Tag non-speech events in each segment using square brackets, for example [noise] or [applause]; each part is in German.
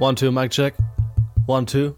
One, two, Mic check. One, two.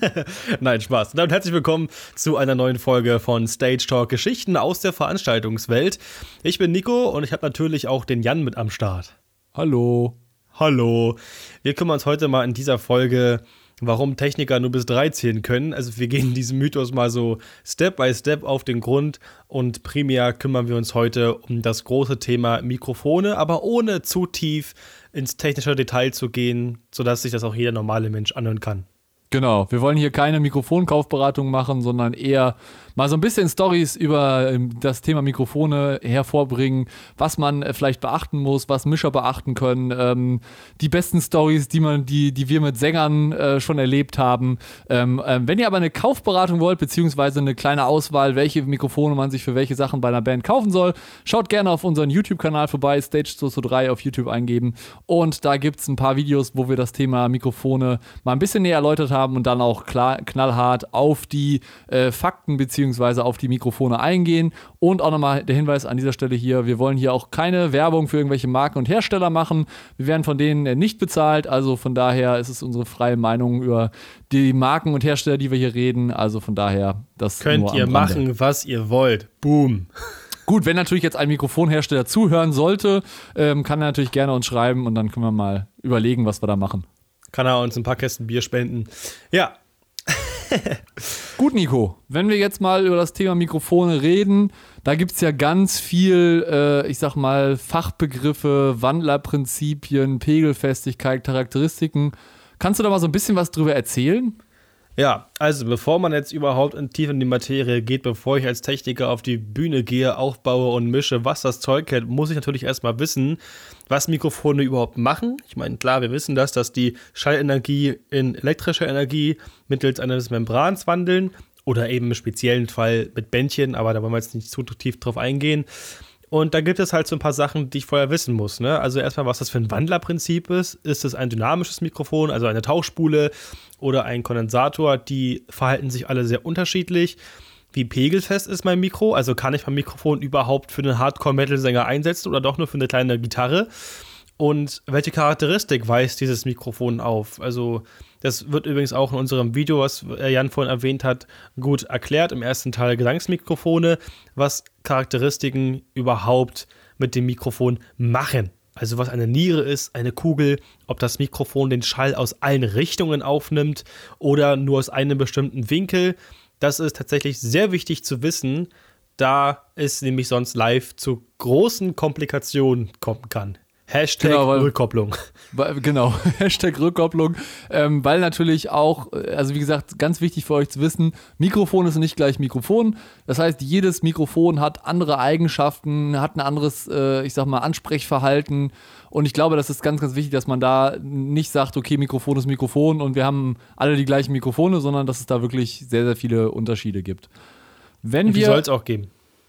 [laughs] Nein, Spaß. Damit herzlich willkommen zu einer neuen Folge von Stage Talk Geschichten aus der Veranstaltungswelt. Ich bin Nico und ich habe natürlich auch den Jan mit am Start. Hallo. Hallo. Wir kümmern uns heute mal in dieser Folge warum Techniker nur bis drei zählen können. Also wir gehen diesem Mythos mal so Step by Step auf den Grund und primär kümmern wir uns heute um das große Thema Mikrofone, aber ohne zu tief ins technische Detail zu gehen, sodass sich das auch jeder normale Mensch anhören kann. Genau, wir wollen hier keine Mikrofonkaufberatung machen, sondern eher mal so ein bisschen Stories über ähm, das Thema Mikrofone hervorbringen, was man äh, vielleicht beachten muss, was Mischer beachten können, ähm, die besten Stories, die man, die, die wir mit Sängern äh, schon erlebt haben. Ähm, ähm, wenn ihr aber eine Kaufberatung wollt, beziehungsweise eine kleine Auswahl, welche Mikrofone man sich für welche Sachen bei einer Band kaufen soll, schaut gerne auf unseren YouTube-Kanal vorbei, Stage223 auf YouTube eingeben. Und da gibt es ein paar Videos, wo wir das Thema Mikrofone mal ein bisschen näher erläutert haben und dann auch klar, knallhart auf die äh, Fakten beziehungsweise beziehungsweise auf die Mikrofone eingehen. Und auch nochmal der Hinweis an dieser Stelle hier, wir wollen hier auch keine Werbung für irgendwelche Marken und Hersteller machen. Wir werden von denen nicht bezahlt, also von daher ist es unsere freie Meinung über die Marken und Hersteller, die wir hier reden. Also von daher, das könnt ihr machen, was ihr wollt. Boom. Gut, wenn natürlich jetzt ein Mikrofonhersteller zuhören sollte, ähm, kann er natürlich gerne uns schreiben und dann können wir mal überlegen, was wir da machen. Kann er uns ein paar Kästen Bier spenden. Ja, [laughs] Gut, Nico, wenn wir jetzt mal über das Thema Mikrofone reden, da gibt es ja ganz viel, äh, ich sag mal, Fachbegriffe, Wandlerprinzipien, Pegelfestigkeit, Charakteristiken. Kannst du da mal so ein bisschen was drüber erzählen? Ja, also bevor man jetzt überhaupt in tief in die Materie geht, bevor ich als Techniker auf die Bühne gehe, aufbaue und mische, was das Zeug hält, muss ich natürlich erstmal wissen, was Mikrofone überhaupt machen. Ich meine, klar, wir wissen das, dass die Schallenergie in elektrische Energie mittels eines Membrans wandeln oder eben im speziellen Fall mit Bändchen, aber da wollen wir jetzt nicht zu tief drauf eingehen. Und da gibt es halt so ein paar Sachen, die ich vorher wissen muss. Ne? Also erstmal, was das für ein Wandlerprinzip ist. Ist es ein dynamisches Mikrofon, also eine Tauchspule oder ein Kondensator? Die verhalten sich alle sehr unterschiedlich. Wie pegelfest ist mein Mikro? Also kann ich mein Mikrofon überhaupt für einen Hardcore-Metal-Sänger einsetzen oder doch nur für eine kleine Gitarre? Und welche Charakteristik weist dieses Mikrofon auf? Also das wird übrigens auch in unserem Video, was Jan vorhin erwähnt hat, gut erklärt. Im ersten Teil Gesangsmikrofone, was Charakteristiken überhaupt mit dem Mikrofon machen. Also was eine Niere ist, eine Kugel, ob das Mikrofon den Schall aus allen Richtungen aufnimmt oder nur aus einem bestimmten Winkel. Das ist tatsächlich sehr wichtig zu wissen, da es nämlich sonst live zu großen Komplikationen kommen kann. Hashtag genau, weil, Rückkopplung. Weil, genau, [laughs] Hashtag Rückkopplung. Ähm, weil natürlich auch, äh, also wie gesagt, ganz wichtig für euch zu wissen, Mikrofon ist nicht gleich Mikrofon. Das heißt, jedes Mikrofon hat andere Eigenschaften, hat ein anderes, äh, ich sag mal, Ansprechverhalten. Und ich glaube, das ist ganz, ganz wichtig, dass man da nicht sagt, okay, Mikrofon ist Mikrofon und wir haben alle die gleichen Mikrofone, sondern dass es da wirklich sehr, sehr viele Unterschiede gibt. Wenn und die soll es auch geben.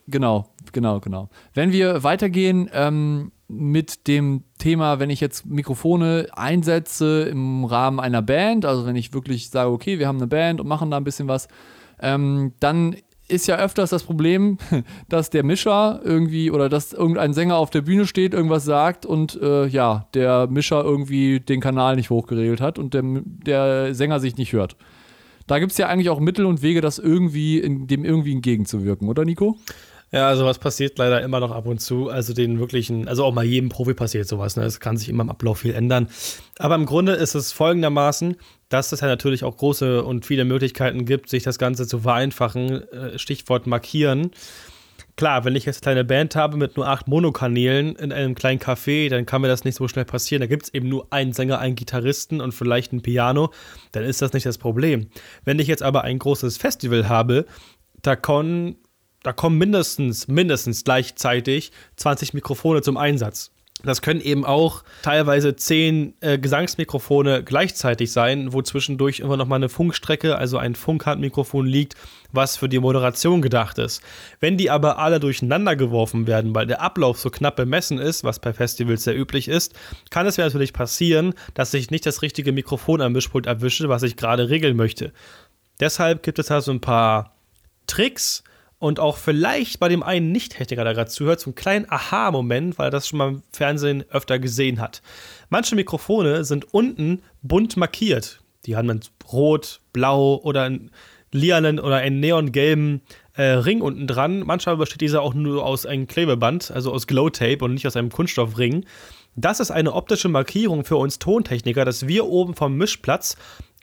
Genau, genau, genau. Wenn wir weitergehen, ähm, mit dem Thema, wenn ich jetzt Mikrofone einsetze im Rahmen einer Band, also wenn ich wirklich sage, okay, wir haben eine Band und machen da ein bisschen was, ähm, dann ist ja öfters das Problem, [laughs] dass der Mischer irgendwie oder dass irgendein Sänger auf der Bühne steht, irgendwas sagt und äh, ja, der Mischer irgendwie den Kanal nicht hochgeregelt hat und der, der Sänger sich nicht hört. Da gibt es ja eigentlich auch Mittel und Wege, das irgendwie in, dem irgendwie entgegenzuwirken, oder Nico? Ja, also was passiert leider immer noch ab und zu. Also den wirklichen, also auch mal jedem Profi passiert sowas. Ne? Es kann sich immer im Ablauf viel ändern. Aber im Grunde ist es folgendermaßen, dass es ja natürlich auch große und viele Möglichkeiten gibt, sich das Ganze zu vereinfachen. Äh, Stichwort markieren. Klar, wenn ich jetzt eine kleine Band habe mit nur acht Monokanälen in einem kleinen Café, dann kann mir das nicht so schnell passieren. Da gibt es eben nur einen Sänger, einen Gitarristen und vielleicht ein Piano. Dann ist das nicht das Problem. Wenn ich jetzt aber ein großes Festival habe, da können da kommen mindestens, mindestens gleichzeitig 20 Mikrofone zum Einsatz. Das können eben auch teilweise zehn äh, Gesangsmikrofone gleichzeitig sein, wo zwischendurch immer noch mal eine Funkstrecke, also ein Funkhandmikrofon liegt, was für die Moderation gedacht ist. Wenn die aber alle durcheinander geworfen werden, weil der Ablauf so knapp bemessen ist, was bei Festivals sehr üblich ist, kann es mir natürlich passieren, dass ich nicht das richtige Mikrofon am Mischpult erwische, was ich gerade regeln möchte. Deshalb gibt es da so ein paar Tricks, und auch vielleicht bei dem einen Nicht-Techniker, der gerade zuhört, so einen kleinen Aha-Moment, weil er das schon mal im Fernsehen öfter gesehen hat. Manche Mikrofone sind unten bunt markiert. Die haben dann rot, blau oder einen lilanen oder einen neongelben äh, Ring unten dran. Manchmal besteht dieser auch nur aus einem Klebeband, also aus Glow-Tape und nicht aus einem Kunststoffring. Das ist eine optische Markierung für uns Tontechniker, dass wir oben vom Mischplatz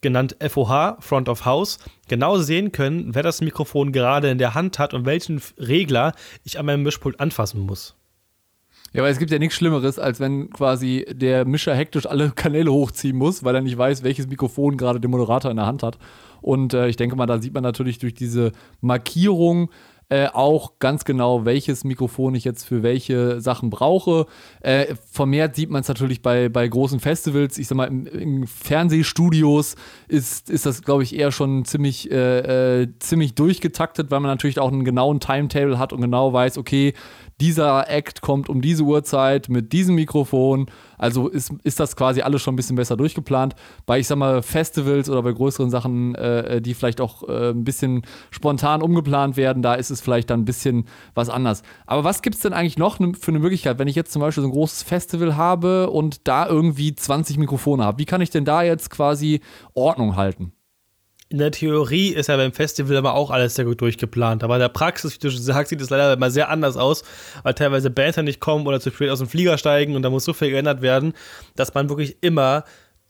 genannt FOH, Front of House, genau sehen können, wer das Mikrofon gerade in der Hand hat und welchen Regler ich an meinem Mischpult anfassen muss. Ja, weil es gibt ja nichts Schlimmeres, als wenn quasi der Mischer hektisch alle Kanäle hochziehen muss, weil er nicht weiß, welches Mikrofon gerade der Moderator in der Hand hat. Und äh, ich denke mal, da sieht man natürlich durch diese Markierung äh, auch ganz genau, welches Mikrofon ich jetzt für welche Sachen brauche. Äh, vermehrt sieht man es natürlich bei, bei großen Festivals. Ich sag mal, in, in Fernsehstudios ist, ist das, glaube ich, eher schon ziemlich, äh, äh, ziemlich durchgetaktet, weil man natürlich auch einen genauen Timetable hat und genau weiß, okay, dieser Act kommt um diese Uhrzeit mit diesem Mikrofon. Also ist, ist das quasi alles schon ein bisschen besser durchgeplant. Bei, ich sag mal, Festivals oder bei größeren Sachen, äh, die vielleicht auch äh, ein bisschen spontan umgeplant werden, da ist es vielleicht dann ein bisschen was anders. Aber was gibt es denn eigentlich noch für eine Möglichkeit, wenn ich jetzt zum Beispiel so ein großes Festival habe und da irgendwie 20 Mikrofone habe? Wie kann ich denn da jetzt quasi Ordnung halten? in der Theorie ist ja beim Festival aber auch alles sehr gut durchgeplant. Aber in der Praxis, wie du schon sagst, sieht es leider immer sehr anders aus, weil teilweise Bands nicht kommen oder zu spät aus dem Flieger steigen und da muss so viel geändert werden, dass man wirklich immer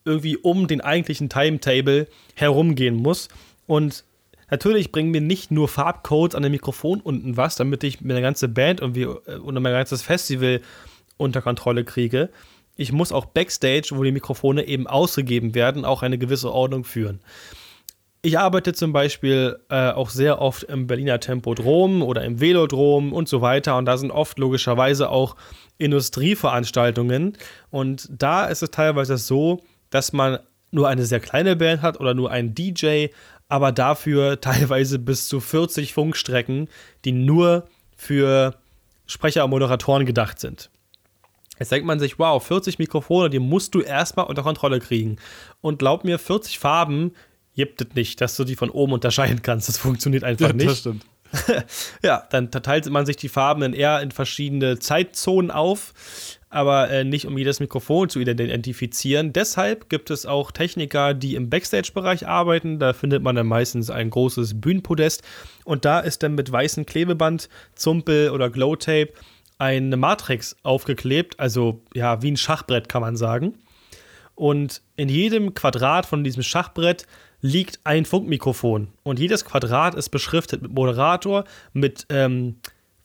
irgendwie um den eigentlichen Timetable herumgehen muss. Und natürlich bringen mir nicht nur Farbcodes an dem Mikrofon unten was, damit ich mir eine ganze Band irgendwie äh, und mein ganzes Festival unter Kontrolle kriege. Ich muss auch Backstage, wo die Mikrofone eben ausgegeben werden, auch eine gewisse Ordnung führen. Ich arbeite zum Beispiel äh, auch sehr oft im Berliner Tempodrom oder im Velodrom und so weiter. Und da sind oft logischerweise auch Industrieveranstaltungen. Und da ist es teilweise so, dass man nur eine sehr kleine Band hat oder nur einen DJ, aber dafür [laughs] teilweise bis zu 40 Funkstrecken, die nur für Sprecher und Moderatoren gedacht sind. Jetzt denkt man sich, wow, 40 Mikrofone, die musst du erstmal unter Kontrolle kriegen. Und glaub mir, 40 Farben gibt es nicht, dass du die von oben unterscheiden kannst. Das funktioniert einfach ja, nicht. Das stimmt. [laughs] ja, dann teilt man sich die Farben dann eher in verschiedene Zeitzonen auf, aber äh, nicht um jedes Mikrofon zu identifizieren. Deshalb gibt es auch Techniker, die im Backstage-Bereich arbeiten. Da findet man dann meistens ein großes Bühnenpodest und da ist dann mit weißem Klebeband, Zumpel oder Glowtape eine Matrix aufgeklebt, also ja, wie ein Schachbrett kann man sagen. Und in jedem Quadrat von diesem Schachbrett liegt ein Funkmikrofon. Und jedes Quadrat ist beschriftet mit Moderator, mit ähm,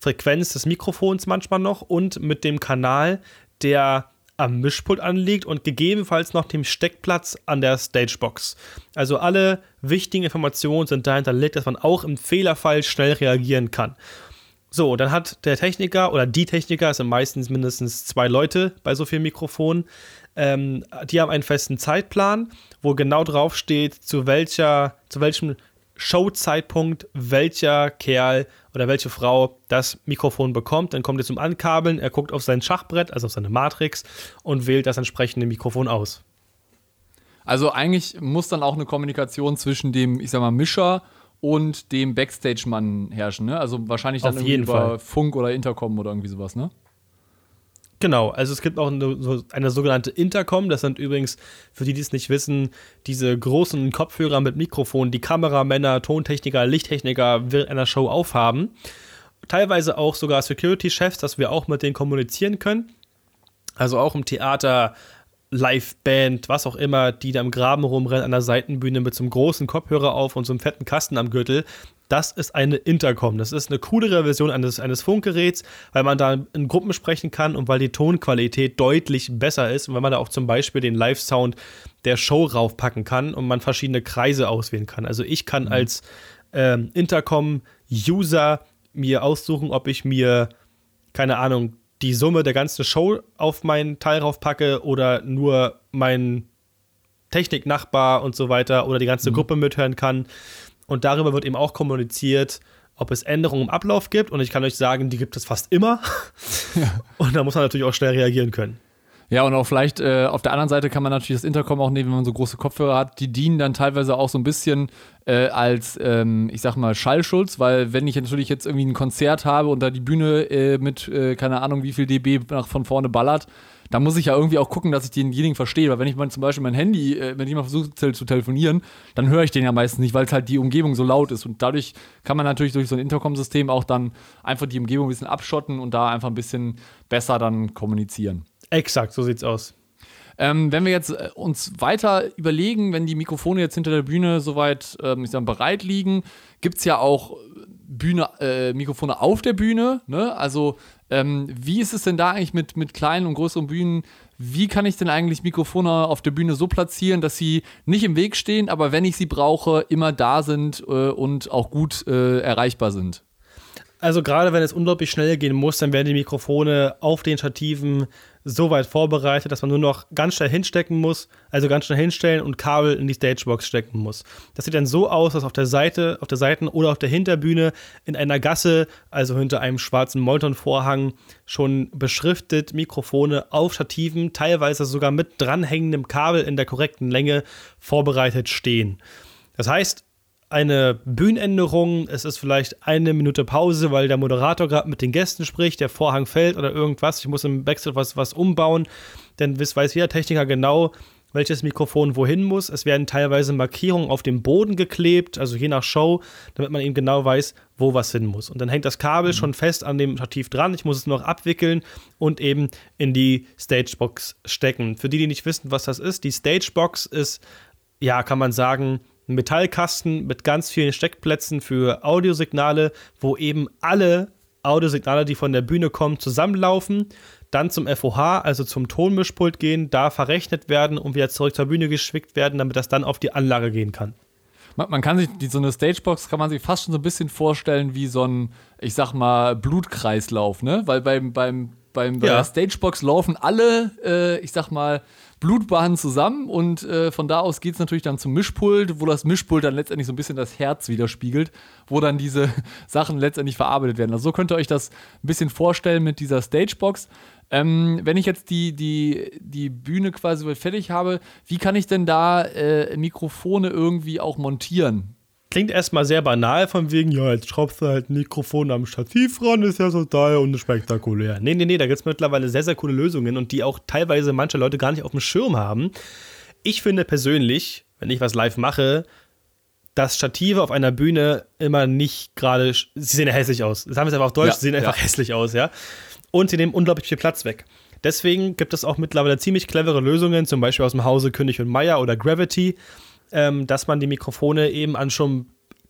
Frequenz des Mikrofons manchmal noch und mit dem Kanal, der am Mischpult anliegt und gegebenenfalls noch dem Steckplatz an der Stagebox. Also alle wichtigen Informationen sind da hinterlegt, dass man auch im Fehlerfall schnell reagieren kann. So, dann hat der Techniker oder die Techniker, es sind meistens mindestens zwei Leute bei so vielen Mikrofonen, ähm, die haben einen festen Zeitplan, wo genau drauf steht, zu welcher, zu welchem Showzeitpunkt welcher Kerl oder welche Frau das Mikrofon bekommt. Dann kommt er zum Ankabeln, er guckt auf sein Schachbrett, also auf seine Matrix und wählt das entsprechende Mikrofon aus. Also eigentlich muss dann auch eine Kommunikation zwischen dem, ich sag mal, Mischer und dem Backstage-Mann herrschen, ne? Also wahrscheinlich dann Auf jeden über Fall. Funk oder Intercom oder irgendwie sowas, ne? Genau, also es gibt auch eine, eine, sogenannte Intercom. Das sind übrigens, für die, die es nicht wissen, diese großen Kopfhörer mit Mikrofon, die Kameramänner, Tontechniker, Lichttechniker während einer Show aufhaben. Teilweise auch sogar Security-Chefs, dass wir auch mit denen kommunizieren können. Also auch im Theater Liveband, was auch immer, die da im Graben rumrennen an der Seitenbühne mit so einem großen Kopfhörer auf und so einem fetten Kasten am Gürtel. Das ist eine Intercom. Das ist eine coolere Version eines, eines Funkgeräts, weil man da in Gruppen sprechen kann und weil die Tonqualität deutlich besser ist und weil man da auch zum Beispiel den Live-Sound der Show raufpacken kann und man verschiedene Kreise auswählen kann. Also ich kann mhm. als ähm, Intercom-User mir aussuchen, ob ich mir, keine Ahnung, die Summe der ganzen Show auf meinen Teil raufpacke oder nur mein Techniknachbar und so weiter oder die ganze mhm. Gruppe mithören kann. Und darüber wird eben auch kommuniziert, ob es Änderungen im Ablauf gibt. Und ich kann euch sagen, die gibt es fast immer. [laughs] Ja. Und da muss man natürlich auch schnell reagieren können. Ja, und auch vielleicht äh, auf der anderen Seite kann man natürlich das Intercom auch nehmen, wenn man so große Kopfhörer hat. Die dienen dann teilweise auch so ein bisschen äh, als, ähm, ich sag mal, Schallschutz, weil wenn ich natürlich jetzt irgendwie ein Konzert habe und da die Bühne äh, mit, äh, keine Ahnung, wie viel dB nach von vorne ballert, da muss ich ja irgendwie auch gucken, dass ich denjenigen verstehe. Weil wenn ich mal zum Beispiel mein Handy, äh, wenn ich mal versuche zu telefonieren, dann höre ich den ja meistens nicht, weil es halt die Umgebung so laut ist. Und dadurch kann man natürlich durch so ein Intercom-System auch dann einfach die Umgebung ein bisschen abschotten und da einfach ein bisschen besser dann kommunizieren. Exakt, so sieht's aus. Ähm, wenn wir jetzt äh, uns weiter überlegen, wenn die Mikrofone jetzt hinter der Bühne soweit ähm, ich sag, bereit liegen, gibt es ja auch Bühne, äh, Mikrofone auf der Bühne. Ne? Also, ähm, wie ist es denn da eigentlich mit, mit kleinen und größeren Bühnen? Wie kann ich denn eigentlich Mikrofone auf der Bühne so platzieren, dass sie nicht im Weg stehen, aber wenn ich sie brauche, immer da sind äh, und auch gut äh, erreichbar sind? Also gerade wenn es unglaublich schnell gehen muss, dann werden die Mikrofone auf den Stativen so weit vorbereitet, dass man nur noch ganz schnell hinstecken muss, also ganz schnell hinstellen und Kabel in die Stagebox stecken muss. Das sieht dann so aus, dass auf der Seite, auf der Seiten oder auf der Hinterbühne in einer Gasse, also hinter einem schwarzen Molton-Vorhang, schon beschriftet Mikrofone auf Stativen, teilweise sogar mit dranhängendem Kabel in der korrekten Länge vorbereitet stehen. Das heißt, eine Bühnenänderung, es ist vielleicht eine Minute Pause, weil der Moderator gerade mit den Gästen spricht, der Vorhang fällt oder irgendwas, ich muss im Backstage was, was umbauen, denn weiß jeder Techniker genau, welches Mikrofon wohin muss. Es werden teilweise Markierungen auf dem Boden geklebt, also je nach Show, damit man eben genau weiß, wo was hin muss. Und dann hängt das Kabel mhm. schon fest an dem Stativ dran. Ich muss es noch abwickeln und eben in die Stagebox stecken. Für die, die nicht wissen, was das ist, die Stagebox ist, ja, kann man sagen, ein Metallkasten mit ganz vielen Steckplätzen für Audiosignale, wo eben alle Audiosignale, die von der Bühne kommen, zusammenlaufen, dann zum FOH, also zum Tonmischpult gehen, da verrechnet werden und wieder zurück zur Bühne geschickt werden, damit das dann auf die Anlage gehen kann. Man, kann sich, die, so eine Stagebox kann man sich fast schon so ein bisschen vorstellen wie so ein, ich sag mal, Blutkreislauf, ne? Weil beim, beim, beim, bei ja. der Stagebox laufen alle, äh, ich sag mal, Blutbahnen zusammen und äh, von da aus geht es natürlich dann zum Mischpult, wo das Mischpult dann letztendlich so ein bisschen das Herz widerspiegelt, wo dann diese [laughs] Sachen letztendlich verarbeitet werden. Also so könnt ihr euch das ein bisschen vorstellen mit dieser Stagebox. Ähm, wenn ich jetzt die, die, die Bühne quasi fertig habe, wie kann ich denn da äh, Mikrofone irgendwie auch montieren? Klingt erstmal sehr banal, von wegen, ja, jetzt schraubst du halt ein Mikrofon am Stativ ran, ist ja so total und spektakulär. Nee, nee, nee, da gibt es mittlerweile sehr, sehr coole Lösungen und die auch teilweise manche Leute gar nicht auf dem Schirm haben. Ich finde persönlich, wenn ich was live mache, dass Stative auf einer Bühne immer nicht gerade, sie sehen ja hässlich aus. Das haben wir einfach auf Deutsch, ja, sie sehen einfach ja. hässlich aus, ja. Und sie nehmen unglaublich viel Platz weg. Deswegen gibt es auch mittlerweile ziemlich clevere Lösungen, zum Beispiel aus dem Hause König und Meier oder Gravity, ähm, dass man die Mikrofone eben an schon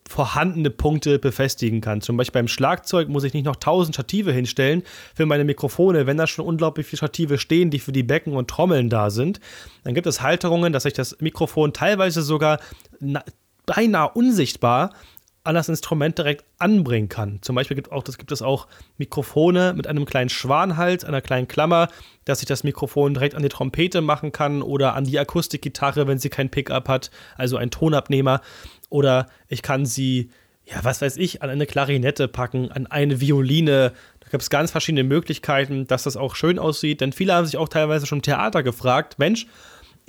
vorhandene Punkte befestigen kann. Zum Beispiel beim Schlagzeug muss ich nicht noch tausend Stative hinstellen für meine Mikrofone, wenn da schon unglaublich viele Stative stehen, die für die Becken und Trommeln da sind. Dann gibt es Halterungen, dass ich das Mikrofon teilweise sogar beinahe unsichtbar an das Instrument direkt anbringen kann. Zum Beispiel gibt, auch, das gibt es auch Mikrofone mit einem kleinen Schwanhals, einer kleinen Klammer, dass ich das Mikrofon direkt an die Trompete machen kann oder an die Akustikgitarre, wenn sie kein Pickup hat, also ein Tonabnehmer. Oder ich kann sie, ja, was weiß ich, an eine Klarinette packen, an eine Violine. Da gibt es ganz verschiedene Möglichkeiten, dass das auch schön aussieht. Denn viele haben sich auch teilweise schon im Theater gefragt, Mensch,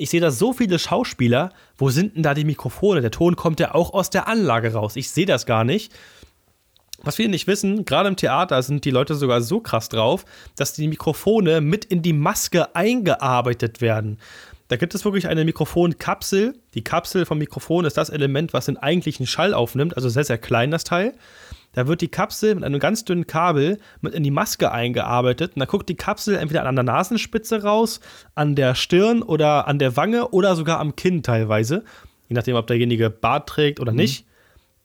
ich sehe da so viele Schauspieler, wo sind denn da die Mikrofone? Der Ton kommt ja auch aus der Anlage raus. Ich sehe das gar nicht. Was viele nicht wissen, gerade im Theater sind die Leute sogar so krass drauf, dass die Mikrofone mit in die Maske eingearbeitet werden. Da gibt es wirklich eine Mikrofonkapsel. Die Kapsel vom Mikrofon ist das Element, was den eigentlichen Schall aufnimmt, also sehr, sehr klein das Teil. Da wird die Kapsel mit einem ganz dünnen Kabel mit in die Maske eingearbeitet. Und da guckt die Kapsel entweder an der Nasenspitze raus, an der Stirn oder an der Wange oder sogar am Kinn teilweise. Je nachdem, ob derjenige Bart trägt oder mhm. nicht.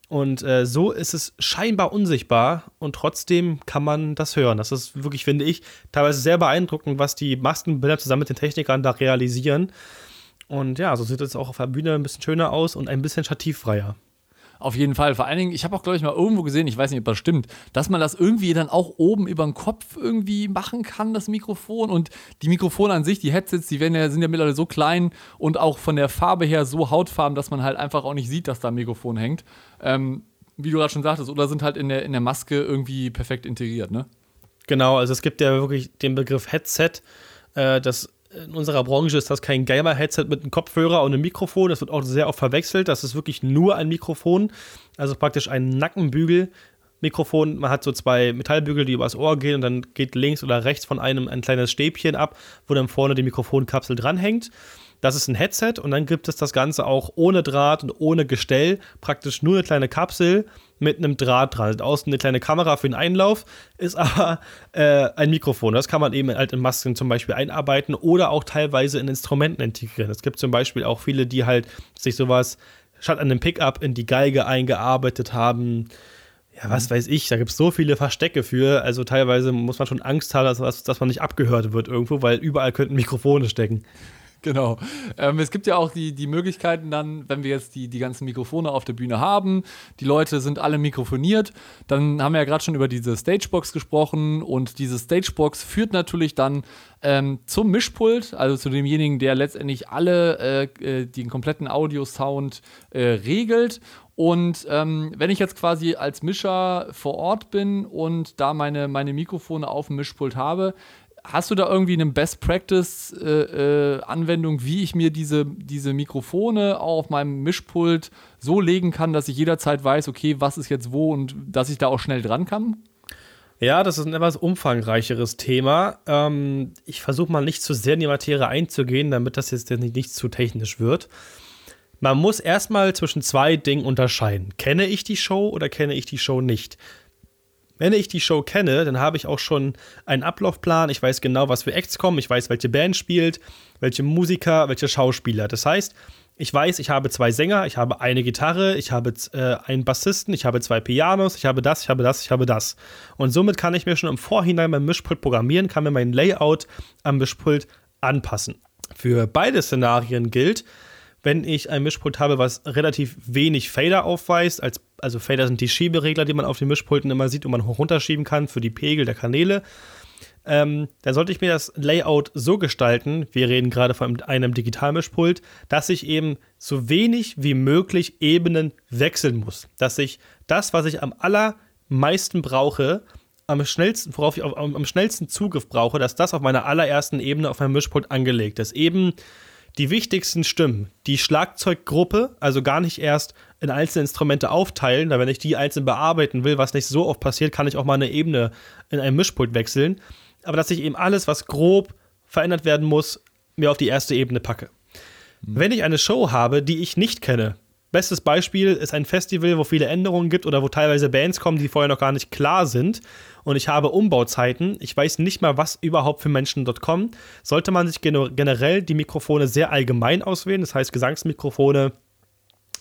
Und äh, so ist es scheinbar unsichtbar und trotzdem kann man das hören. Das ist wirklich, finde ich, teilweise sehr beeindruckend, was die Maskenbilder zusammen mit den Technikern da realisieren. Und ja, so sieht es auch auf der Bühne ein bisschen schöner aus und ein bisschen stativfreier. Auf jeden Fall. Vor allen Dingen, ich habe auch, glaube ich, mal irgendwo gesehen, ich weiß nicht, ob das stimmt, dass man das irgendwie dann auch oben über den Kopf irgendwie machen kann, das Mikrofon. Und die Mikrofone an sich, die Headsets, die werden ja, sind ja mittlerweile so klein und auch von der Farbe her so hautfarben, dass man halt einfach auch nicht sieht, dass da ein Mikrofon hängt. Ähm, wie du gerade schon sagtest, oder sind halt in der, in der Maske irgendwie perfekt integriert, ne? Genau, also es gibt ja wirklich den Begriff Headset. Äh, das in unserer Branche ist das kein Gamer-Headset mit einem Kopfhörer und einem Mikrofon. Das wird auch sehr oft verwechselt. Das ist wirklich nur ein Mikrofon, also praktisch ein Nackenbügel. Mikrofon, man hat so zwei Metallbügel, die übers Ohr gehen und dann geht links oder rechts von einem ein kleines Stäbchen ab, wo dann vorne die Mikrofonkapsel dranhängt. Das ist ein Headset und dann gibt es das Ganze auch ohne Draht und ohne Gestell, praktisch nur eine kleine Kapsel mit einem Draht dran. Also außen eine kleine Kamera für den Einlauf, ist [laughs] aber äh, ein Mikrofon. Das kann man eben halt in Masken zum Beispiel einarbeiten oder auch teilweise in Instrumenten integrieren. Es gibt zum Beispiel auch viele, die halt sich sowas statt an einem Pickup in die Geige eingearbeitet haben ja, was weiß ich, da gibt es so viele Verstecke für. Also teilweise muss man schon Angst haben, dass, dass man nicht abgehört wird irgendwo, weil überall könnten Mikrofone stecken. Genau. Ähm, es gibt ja auch die, die Möglichkeiten dann, wenn wir jetzt die, die ganzen Mikrofone auf der Bühne haben, die Leute sind alle mikrofoniert, dann haben wir ja gerade schon über diese Stagebox gesprochen und diese Stagebox führt natürlich dann ähm, zum Mischpult, also zu demjenigen, der letztendlich alle, äh, äh den kompletten Audiosound äh, regelt und ähm, wenn ich jetzt quasi als Mischer vor Ort bin und da meine, meine Mikrofone auf dem Mischpult habe, hast du da irgendwie eine Best Practice äh, äh, wie ich mir diese, diese Mikrofone auf meinem Mischpult so legen kann, dass ich jederzeit weiß, okay, was ist jetzt wo und dass ich da auch schnell dran kann? Ja, das ist ein etwas umfangreicheres Thema. Ähm, ich versuche mal nicht zu sehr in die Materie einzugehen, damit das jetzt nicht, nicht zu technisch wird. Man muss erstmal zwischen zwei Dingen unterscheiden. Kenne ich die Show oder kenne ich die Show nicht? Wenn ich die Show kenne, dann habe ich auch schon einen Ablaufplan. Ich weiß genau, was für Acts kommen. Ich weiß, welche Band spielt, welche Musiker, welche Schauspieler. Das heißt, ich weiß, ich habe zwei Sänger, ich habe eine Gitarre, ich habe äh, einen Bassisten, ich habe zwei Pianos, ich habe das, ich habe das, ich habe das. Und somit kann ich mir schon im Vorhinein mein Mischpult programmieren, kann mir mein Layout am Mischpult anpassen. Für beide Szenarien gilt, wenn ich ein Mischpult habe, was relativ wenig Fader aufweist, als, also Fader sind die Schieberegler, die man auf den Mischpulten immer sieht und man hoch runterschieben kann für die Pegel der Kanäle, ähm, dann sollte ich mir das Layout so gestalten, wir reden gerade von einem Digitalmischpult, dass ich eben so wenig wie möglich Ebenen wechseln muss. Dass ich das, was ich am allermeisten brauche, am schnellsten, worauf ich am, am schnellsten Zugriff brauche, dass das auf meiner allerersten Ebene auf meinem Mischpult angelegt ist. Eben die wichtigsten Stimmen, die Schlagzeuggruppe, also gar nicht erst in einzelne Instrumente aufteilen, da wenn ich die einzeln bearbeiten will, was nicht so oft passiert, kann ich auch mal eine Ebene in einem Mischpult wechseln. Aber dass ich eben alles, was grob verändert werden muss, mir auf die erste Ebene packe. Mhm. Wenn ich eine Show habe, die ich nicht kenne, bestes Beispiel ist ein Festival, wo viele Änderungen gibt oder wo teilweise Bands kommen, die vorher noch gar nicht klar sind und ich habe Umbauzeiten, ich weiß nicht mal, was überhaupt für Menschen dort kommen, sollte man sich generell die Mikrofone sehr allgemein auswählen, das heißt Gesangsmikrofone,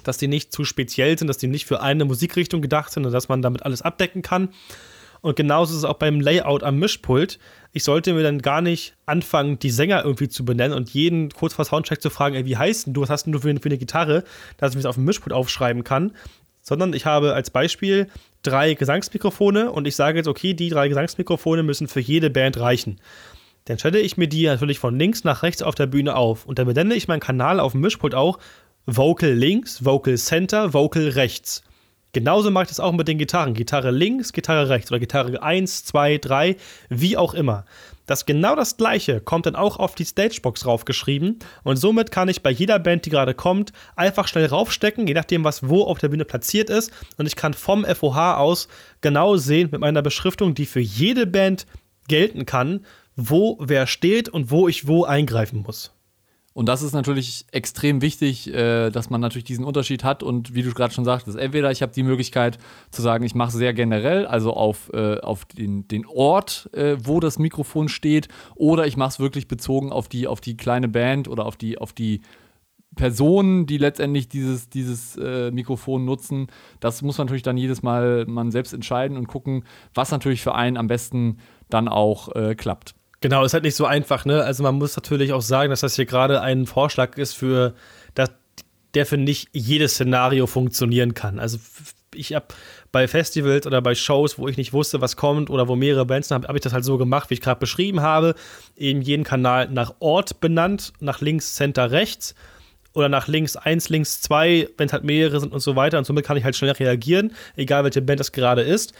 dass die nicht zu speziell sind, dass die nicht für eine Musikrichtung gedacht sind und dass man damit alles abdecken kann. Und genauso ist es auch beim Layout am Mischpult. Ich sollte mir dann gar nicht anfangen, die Sänger irgendwie zu benennen und jeden kurz vor Soundcheck zu fragen, ey, wie heißt denn du, was hast denn du für, für eine Gitarre, dass ich mir das auf dem Mischpult aufschreiben kann. Sondern ich habe als Beispiel drei Gesangsmikrofone und ich sage jetzt, okay, die drei Gesangsmikrofone müssen für jede Band reichen. Dann stelle ich mir die natürlich von links nach rechts auf der Bühne auf und dann benenne ich meinen Kanal auf dem Mischpult auch Vocal links, Vocal Center, Vocal rechts. Genauso mache ich das auch mit den Gitarren. Gitarre links, Gitarre rechts oder Gitarre 1, 2, 3, wie auch immer. Das genau das gleiche kommt dann auch auf die Stagebox raufgeschrieben und somit kann ich bei jeder Band, die gerade kommt, einfach schnell raufstecken, je nachdem, was wo auf der Bühne platziert ist und ich kann vom FOH aus genau sehen mit meiner Beschriftung, die für jede Band gelten kann, wo wer steht und wo ich wo eingreifen muss. Und das ist natürlich extrem wichtig, äh, dass man natürlich diesen Unterschied hat. Und wie du gerade schon sagtest, entweder ich habe die Möglichkeit zu sagen, ich mache sehr generell, also auf, äh, auf den, den Ort, äh, wo das Mikrofon steht, oder ich mache es wirklich bezogen auf die, auf die kleine Band oder auf die, auf die Personen, die letztendlich dieses, dieses äh, Mikrofon nutzen. Das muss man natürlich dann jedes Mal man selbst entscheiden und gucken, was natürlich für einen am besten dann auch äh, klappt. Genau, ist halt nicht so einfach, ne? Also man muss natürlich auch sagen, dass das hier gerade ein Vorschlag ist für das, der für nicht jedes Szenario funktionieren kann. Also ich habe bei Festivals oder bei Shows, wo ich nicht wusste, was kommt oder wo mehrere Bands haben, habe ich das halt so gemacht, wie ich gerade beschrieben habe. Eben jeden Kanal nach Ort benannt, nach links, Center, rechts oder nach links 1, links 2, wenn es halt mehrere sind und so weiter. Und somit kann ich halt schnell reagieren, egal welche Band das gerade ist.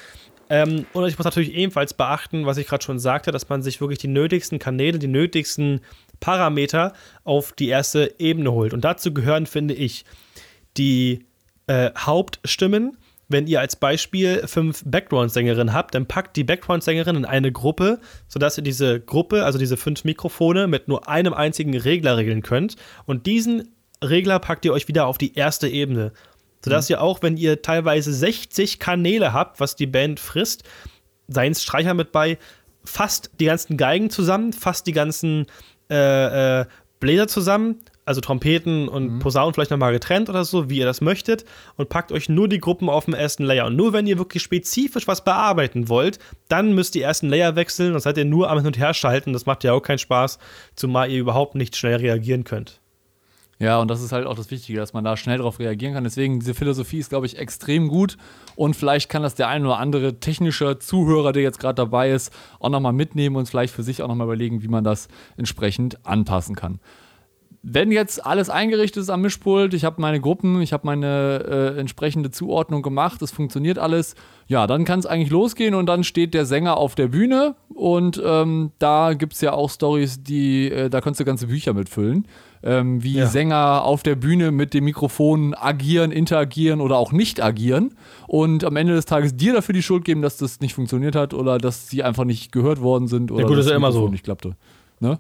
Ähm, und ich muss natürlich ebenfalls beachten, was ich gerade schon sagte, dass man sich wirklich die nötigsten Kanäle, die nötigsten Parameter auf die erste Ebene holt. Und dazu gehören, finde ich, die äh, Hauptstimmen. Wenn ihr als Beispiel fünf Background-Sängerinnen habt, dann packt die Background-Sängerin in eine Gruppe, sodass ihr diese Gruppe, also diese fünf Mikrofone, mit nur einem einzigen Regler regeln könnt. Und diesen Regler packt ihr euch wieder auf die erste Ebene. Sodass mhm. ihr auch, wenn ihr teilweise 60 Kanäle habt, was die Band frisst, seien es Streicher mit bei, fast die ganzen Geigen zusammen, fast die ganzen äh, äh, Bläser zusammen, also Trompeten und mhm. Posaunen vielleicht nochmal getrennt oder so, wie ihr das möchtet, und packt euch nur die Gruppen auf dem ersten Layer. Und nur wenn ihr wirklich spezifisch was bearbeiten wollt, dann müsst ihr ersten Layer wechseln und seid ihr nur am Hin und Her schalten. Das macht ja auch keinen Spaß, zumal ihr überhaupt nicht schnell reagieren könnt. Ja, und das ist halt auch das Wichtige, dass man da schnell darauf reagieren kann. Deswegen, diese Philosophie ist, glaube ich, extrem gut. Und vielleicht kann das der ein oder andere technische Zuhörer, der jetzt gerade dabei ist, auch nochmal mitnehmen und vielleicht für sich auch nochmal überlegen, wie man das entsprechend anpassen kann. Wenn jetzt alles eingerichtet ist am Mischpult, ich habe meine Gruppen, ich habe meine äh, entsprechende Zuordnung gemacht, es funktioniert alles, ja, dann kann es eigentlich losgehen und dann steht der Sänger auf der Bühne und ähm, da gibt es ja auch Stories, die, äh, da kannst du ganze Bücher mitfüllen ähm, wie ja. Sänger auf der Bühne mit dem Mikrofon agieren, interagieren oder auch nicht agieren und am Ende des Tages dir dafür die Schuld geben, dass das nicht funktioniert hat oder dass sie einfach nicht gehört worden sind oder ja, gut, dass das ja immer so. nicht klappte. Ne?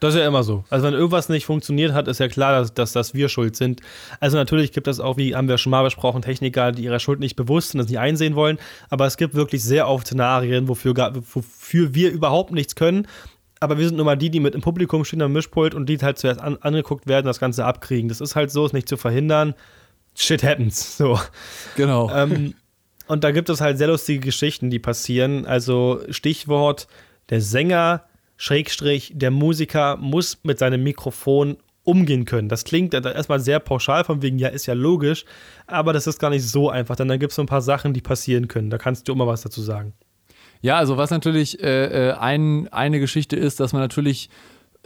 Das ist ja immer so. Also wenn irgendwas nicht funktioniert hat, ist ja klar, dass, dass, dass wir schuld sind. Also natürlich gibt es auch, wie haben wir schon mal besprochen, Techniker, die ihrer Schuld nicht bewusst sind, das nicht einsehen wollen. Aber es gibt wirklich sehr oft Szenarien, wofür, wofür wir überhaupt nichts können aber wir sind nun mal die, die mit im Publikum stehen am Mischpult und die halt zuerst an, angeguckt werden, das Ganze abkriegen. Das ist halt so, ist nicht zu verhindern. Shit happens. So. Genau. [laughs] Ähm, und da gibt es halt sehr lustige Geschichten, die passieren. Also Stichwort, der Sänger, Schrägstrich, der Musiker muss mit seinem Mikrofon umgehen können. Das klingt erstmal sehr pauschal, von wegen, ja, ist ja logisch, aber das ist gar nicht so einfach, denn dann gibt es so ein paar Sachen, die passieren können. Da kannst du immer was dazu sagen. Ja, also was natürlich äh, äh, ein, eine Geschichte ist, dass man natürlich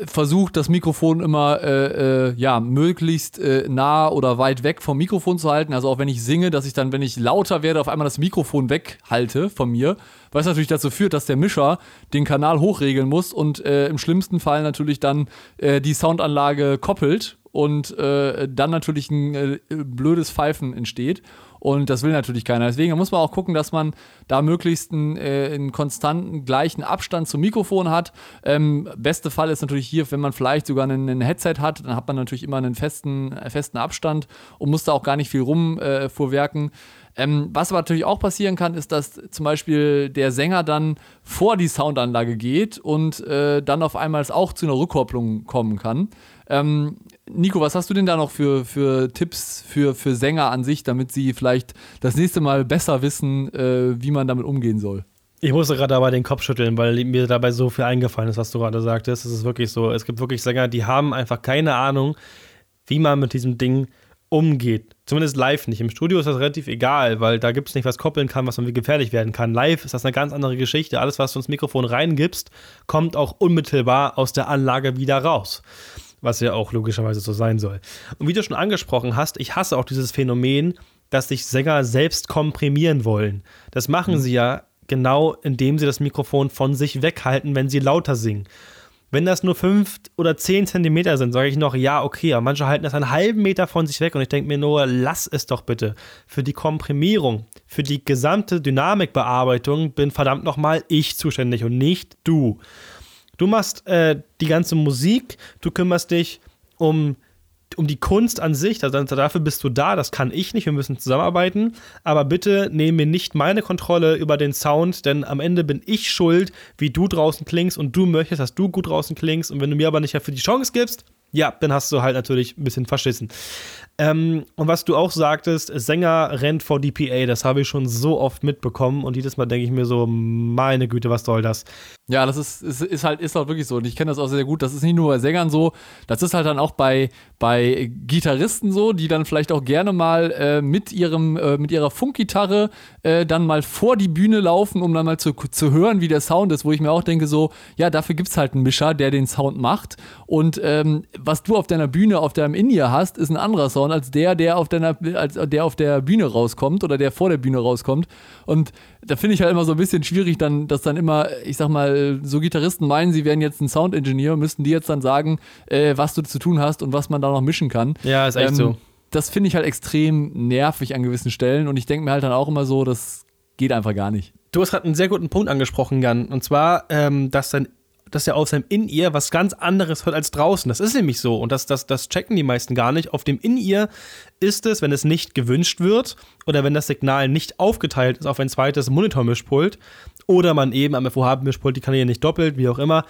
versucht, das Mikrofon immer äh, äh, ja, möglichst äh, nah oder weit weg vom Mikrofon zu halten. Also auch wenn ich singe, dass ich dann, wenn ich lauter werde, auf einmal das Mikrofon weghalte von mir. Was natürlich dazu führt, dass der Mischer den Kanal hochregeln muss und äh, im schlimmsten Fall natürlich dann äh, die Soundanlage koppelt und äh, dann natürlich ein blödes Pfeifen entsteht. Und das will natürlich keiner. Deswegen muss man auch gucken, dass man da möglichst einen, äh, einen konstanten gleichen Abstand zum Mikrofon hat. Ähm, beste Fall ist natürlich hier, wenn man vielleicht sogar ein Headset hat, dann hat man natürlich immer einen festen, äh, festen Abstand und muss da auch gar nicht viel rumvorwerken. Äh, ähm, was aber natürlich auch passieren kann, ist, dass zum Beispiel der Sänger dann vor die Soundanlage geht und äh, dann auf einmal es auch zu einer Rückkopplung kommen kann. Ähm, Nico, was hast du denn da noch für, für Tipps für, für Sänger an sich, damit sie vielleicht das nächste Mal besser wissen, äh, wie man damit umgehen soll? Ich musste gerade dabei den Kopf schütteln, weil mir dabei so viel eingefallen ist, was du gerade sagtest. Es ist wirklich so. Es gibt wirklich Sänger, die haben einfach keine Ahnung, wie man mit diesem Ding umgeht. Zumindest live nicht. Im Studio ist das relativ egal, weil da gibt es nicht, was koppeln kann, was irgendwie gefährlich werden kann. Live ist das eine ganz andere Geschichte. Alles, was du ins Mikrofon reingibst, kommt auch unmittelbar aus der Anlage wieder raus was ja auch logischerweise so sein soll. Und wie du schon angesprochen hast, ich hasse auch dieses Phänomen, dass sich Sänger selbst komprimieren wollen. Das machen mhm. sie ja genau, indem sie das Mikrofon von sich weghalten, wenn sie lauter singen. Wenn das nur fünf oder zehn Zentimeter sind, sage ich noch, ja, okay, aber manche halten das einen halben Meter von sich weg und ich denke mir nur, lass es doch bitte. Für die Komprimierung, für die gesamte Dynamikbearbeitung bin verdammt nochmal ich zuständig und nicht du. Du machst äh, die ganze Musik, du kümmerst dich um, um die Kunst an sich, also dafür bist du da, das kann ich nicht, wir müssen zusammenarbeiten, aber bitte nehme mir nicht meine Kontrolle über den Sound, denn am Ende bin ich schuld, wie du draußen klingst und du möchtest, dass du gut draußen klingst und wenn du mir aber nicht dafür die Chance gibst, ja, dann hast du halt natürlich ein bisschen verschissen. Ähm, und was du auch sagtest, Sänger rennt vor DPA, das habe ich schon so oft mitbekommen und jedes Mal denke ich mir so, meine Güte, was soll das? Ja, das ist, ist, ist halt ist auch wirklich so und ich kenne das auch sehr gut. Das ist nicht nur bei Sängern so, das ist halt dann auch bei, bei Gitarristen so, die dann vielleicht auch gerne mal äh, mit, ihrem, äh, mit ihrer Funkgitarre äh, dann mal vor die Bühne laufen, um dann mal zu, zu hören, wie der Sound ist, wo ich mir auch denke, so, ja, dafür gibt es halt einen Mischer, der den Sound macht. Und ähm, was du auf deiner Bühne, auf deinem In-Ear hast, ist ein anderer Sound als der, der auf, deiner, als der auf der Bühne rauskommt oder der vor der Bühne rauskommt. Und da finde ich halt immer so ein bisschen schwierig, dann, dass dann immer, ich sag mal, so Gitarristen meinen, sie wären jetzt ein Sound-Engineer, müssten die jetzt dann sagen, äh, was du zu tun hast und was man da noch mischen kann. Ja, ist echt Ähm, so. Das finde ich halt extrem nervig an gewissen Stellen und ich denke mir halt dann auch immer so, das geht einfach gar nicht. Du hast gerade einen sehr guten Punkt angesprochen, Jan. Und zwar, ähm, dass, sein, dass er auf seinem In-Ear was ganz anderes hört als draußen. Das ist nämlich so. Und das, das, das checken die meisten gar nicht. Auf dem In-Ear ist es, wenn es nicht gewünscht wird oder wenn das Signal nicht aufgeteilt ist auf ein zweites Monitormischpult oder man eben am FOH-Mischpult die Kanäle nicht doppelt, wie auch immer,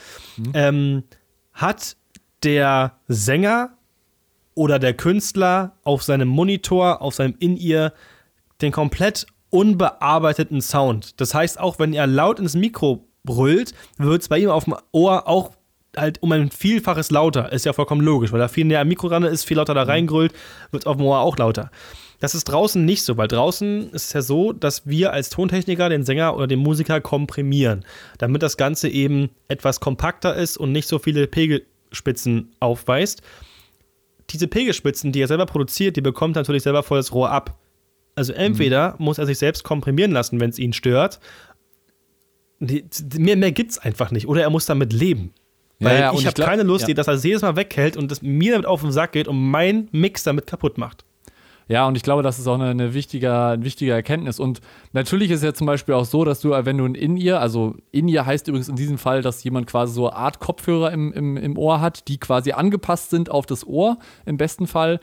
ähm, hat der Sänger oder der Künstler auf seinem Monitor, auf seinem In-Ear den komplett unbearbeiteten Sound. Das heißt, auch wenn er laut ins Mikro brüllt, wird es bei ihm auf dem Ohr auch halt um ein Vielfaches lauter. Ist ja vollkommen logisch, weil er viel näher am Mikro ran ist, viel lauter da reingrüllt, wird auf dem Ohr auch lauter. Das ist draußen nicht so, weil draußen ist es ja so, dass wir als Tontechniker den Sänger oder den Musiker komprimieren, damit das Ganze eben etwas kompakter ist und nicht so viele Pegelspitzen aufweist. Diese Pegelspitzen, die er selber produziert, die bekommt natürlich selber volles Rohr ab. Also entweder muss er sich selbst komprimieren lassen, wenn es ihn stört. Die, mehr mehr gibt es einfach nicht. Oder er muss damit leben. Weil Ja, ja, ich habe keine Lust, ja. dass er es jedes Mal weghält und das mir damit auf den Sack geht und mein Mix damit kaputt macht. Ja, und ich glaube, das ist auch eine, eine wichtige, eine wichtige Erkenntnis. Und natürlich ist es ja zum Beispiel auch so, dass du, wenn du ein In-Ear, also In-Ear heißt übrigens in diesem Fall, dass jemand quasi so eine Art Kopfhörer im, im, im Ohr hat, die quasi angepasst sind auf das Ohr im besten Fall.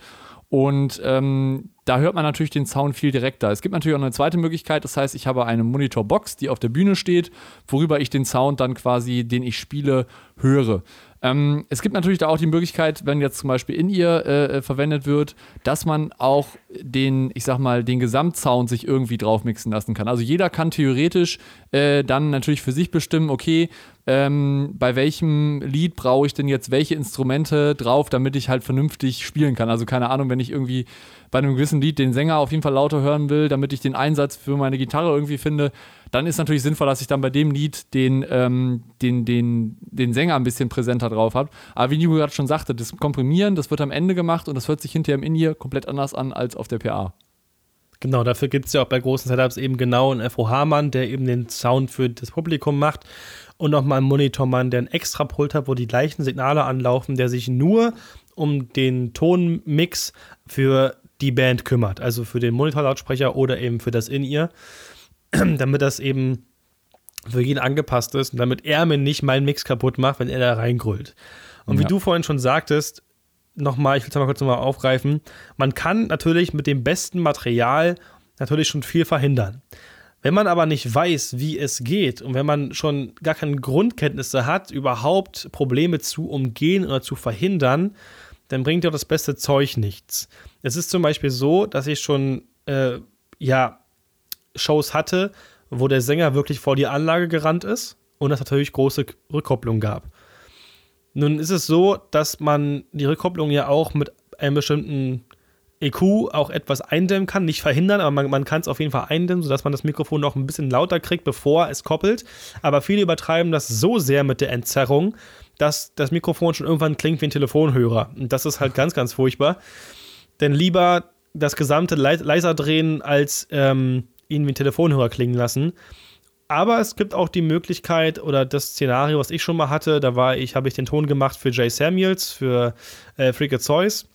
Und ähm, da hört man natürlich den Sound viel direkter. Es gibt natürlich auch eine zweite Möglichkeit, das heißt, ich habe eine Monitorbox, die auf der Bühne steht, worüber ich den Sound dann quasi, den ich spiele, höre. Ähm, es gibt natürlich da auch die Möglichkeit, wenn jetzt zum Beispiel in ihr äh, verwendet wird, dass man auch den, ich sag mal, den Gesamtsound sich irgendwie drauf mixen lassen kann. Also jeder kann theoretisch äh, dann natürlich für sich bestimmen, okay, ähm, bei welchem Lied brauche ich denn jetzt welche Instrumente drauf, damit ich halt vernünftig spielen kann. Also keine Ahnung, wenn ich irgendwie bei einem gewissen Lied den Sänger auf jeden Fall lauter hören will, damit ich den Einsatz für meine Gitarre irgendwie finde, dann ist natürlich sinnvoll, dass ich dann bei dem Lied den, ähm, den, den, den Sänger ein bisschen präsenter drauf habe. Aber wie Nico gerade schon sagte, das Komprimieren, das wird am Ende gemacht und das hört sich hinterher im In-Ear komplett anders an als auf der PA. Genau, dafür gibt es ja auch bei großen Setups eben genau einen FOH-Mann, der eben den Sound für das Publikum macht und nochmal einen Monitormann, der einen extra Pult hat, wo die gleichen Signale anlaufen, der sich nur um den Tonmix für die Band kümmert, also für den Monitorlautsprecher oder eben für das In-Ear, [clears throat] damit das eben für jeden angepasst ist und damit er mir nicht meinen Mix kaputt macht, wenn er da reingrüllt. Und wie Ja. du vorhin schon sagtest, nochmal, ich will es mal kurz nochmal aufgreifen, man kann natürlich mit dem besten Material natürlich schon viel verhindern. Wenn man aber nicht weiß, wie es geht und wenn man schon gar keine Grundkenntnisse hat, überhaupt Probleme zu umgehen oder zu verhindern, dann bringt ja auch das beste Zeug nichts. Es ist zum Beispiel so, dass ich schon äh, ja, Shows hatte, wo der Sänger wirklich vor die Anlage gerannt ist und es natürlich große Rückkopplung gab. Nun ist es so, dass man die Rückkopplung ja auch mit einem bestimmten EQ auch etwas eindämmen kann, nicht verhindern, aber man, man kann es auf jeden Fall eindämmen, sodass man das Mikrofon noch ein bisschen lauter kriegt, bevor es koppelt. Aber viele übertreiben das so sehr mit der Entzerrung, dass das Mikrofon schon irgendwann klingt wie ein Telefonhörer. Und das ist halt ganz, ganz furchtbar. Denn lieber das gesamte lei- leiser drehen, als ähm, ihn wie ein Telefonhörer klingen lassen. Aber es gibt auch die Möglichkeit oder das Szenario, was ich schon mal hatte, da war ich, habe ich den Ton gemacht für Jay Samuels, für äh, Freak Zeus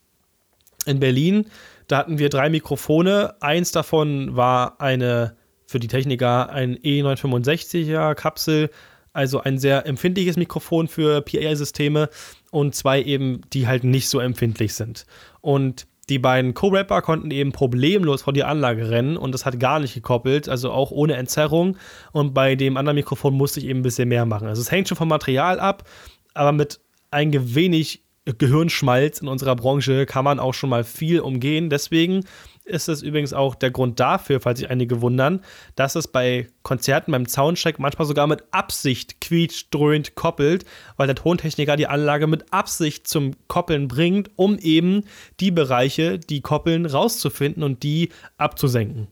in Berlin. Da hatten wir drei Mikrofone. Eins davon war eine für die Techniker ein E965er Kapsel, also ein sehr empfindliches Mikrofon für PA-Systeme und zwei eben, die halt nicht so empfindlich sind. Und die beiden Co-Rapper konnten eben problemlos vor die Anlage rennen und das hat gar nicht gekoppelt, also auch ohne Entzerrung. Und bei dem anderen Mikrofon musste ich eben ein bisschen mehr machen. Also es hängt schon vom Material ab, aber mit ein wenig Gehirnschmalz in unserer Branche kann man auch schon mal viel umgehen. Deswegen ist es übrigens auch der Grund dafür, falls sich einige wundern, dass es bei Konzerten beim Soundcheck manchmal sogar mit Absicht quietscht, dröhnt, koppelt, weil der Tontechniker die Anlage mit Absicht zum Koppeln bringt, um eben die Bereiche, die koppeln, rauszufinden und die abzusenken.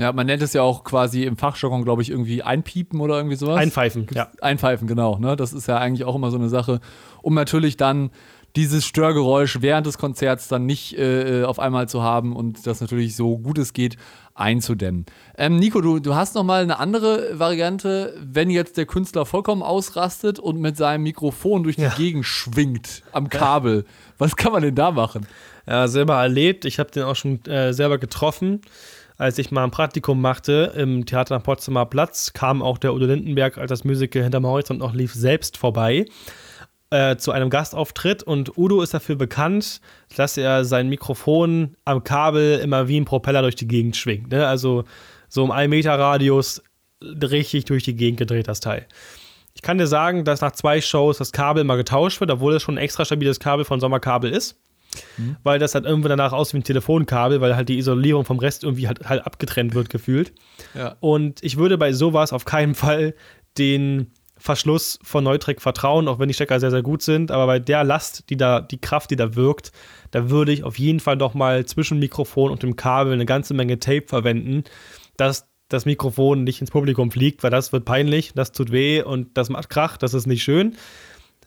Ja, man nennt es ja auch quasi im Fachjargon, glaube ich, irgendwie einpiepen oder irgendwie sowas. Einpfeifen, ja. Einpfeifen, genau. Ne? Das ist ja eigentlich auch immer so eine Sache, um natürlich dann dieses Störgeräusch während des Konzerts dann nicht äh, auf einmal zu haben und das natürlich so gut es geht einzudämmen. Ähm, Nico, du, du hast noch mal eine andere Variante, wenn jetzt der Künstler vollkommen ausrastet und mit seinem Mikrofon durch die ja. Gegend schwingt am Kabel. Was kann man denn da machen? Ja, selber erlebt. Ich habe den auch schon äh, selber getroffen. Als ich mal ein Praktikum machte im Theater am Potsdamer Platz, kam auch der Udo Lindenberg, als das Musical hinterm Horizont noch lief, selbst vorbei. Äh, zu einem Gastauftritt und Udo ist dafür bekannt, dass er sein Mikrofon am Kabel immer wie ein Propeller durch die Gegend schwingt. Ne? Also so um einen Meter Radius richtig durch die Gegend gedreht, das Teil. Ich kann dir sagen, dass nach zwei Shows das Kabel immer getauscht wird, obwohl es schon ein extra stabiles Kabel von Sommerkabel ist. Mhm. Weil das halt irgendwie danach aussieht wie ein Telefonkabel, weil halt die Isolierung vom Rest irgendwie halt, halt abgetrennt wird, gefühlt. Ja. Und ich würde bei sowas auf keinen Fall den Verschluss von Neutrek vertrauen, auch wenn die Stecker sehr, sehr gut sind. Aber bei der Last, die da, die Kraft, die da wirkt, da würde ich auf jeden Fall doch mal zwischen Mikrofon und dem Kabel eine ganze Menge Tape verwenden, dass das Mikrofon nicht ins Publikum fliegt, weil das wird peinlich, das tut weh und das macht Krach, das ist nicht schön.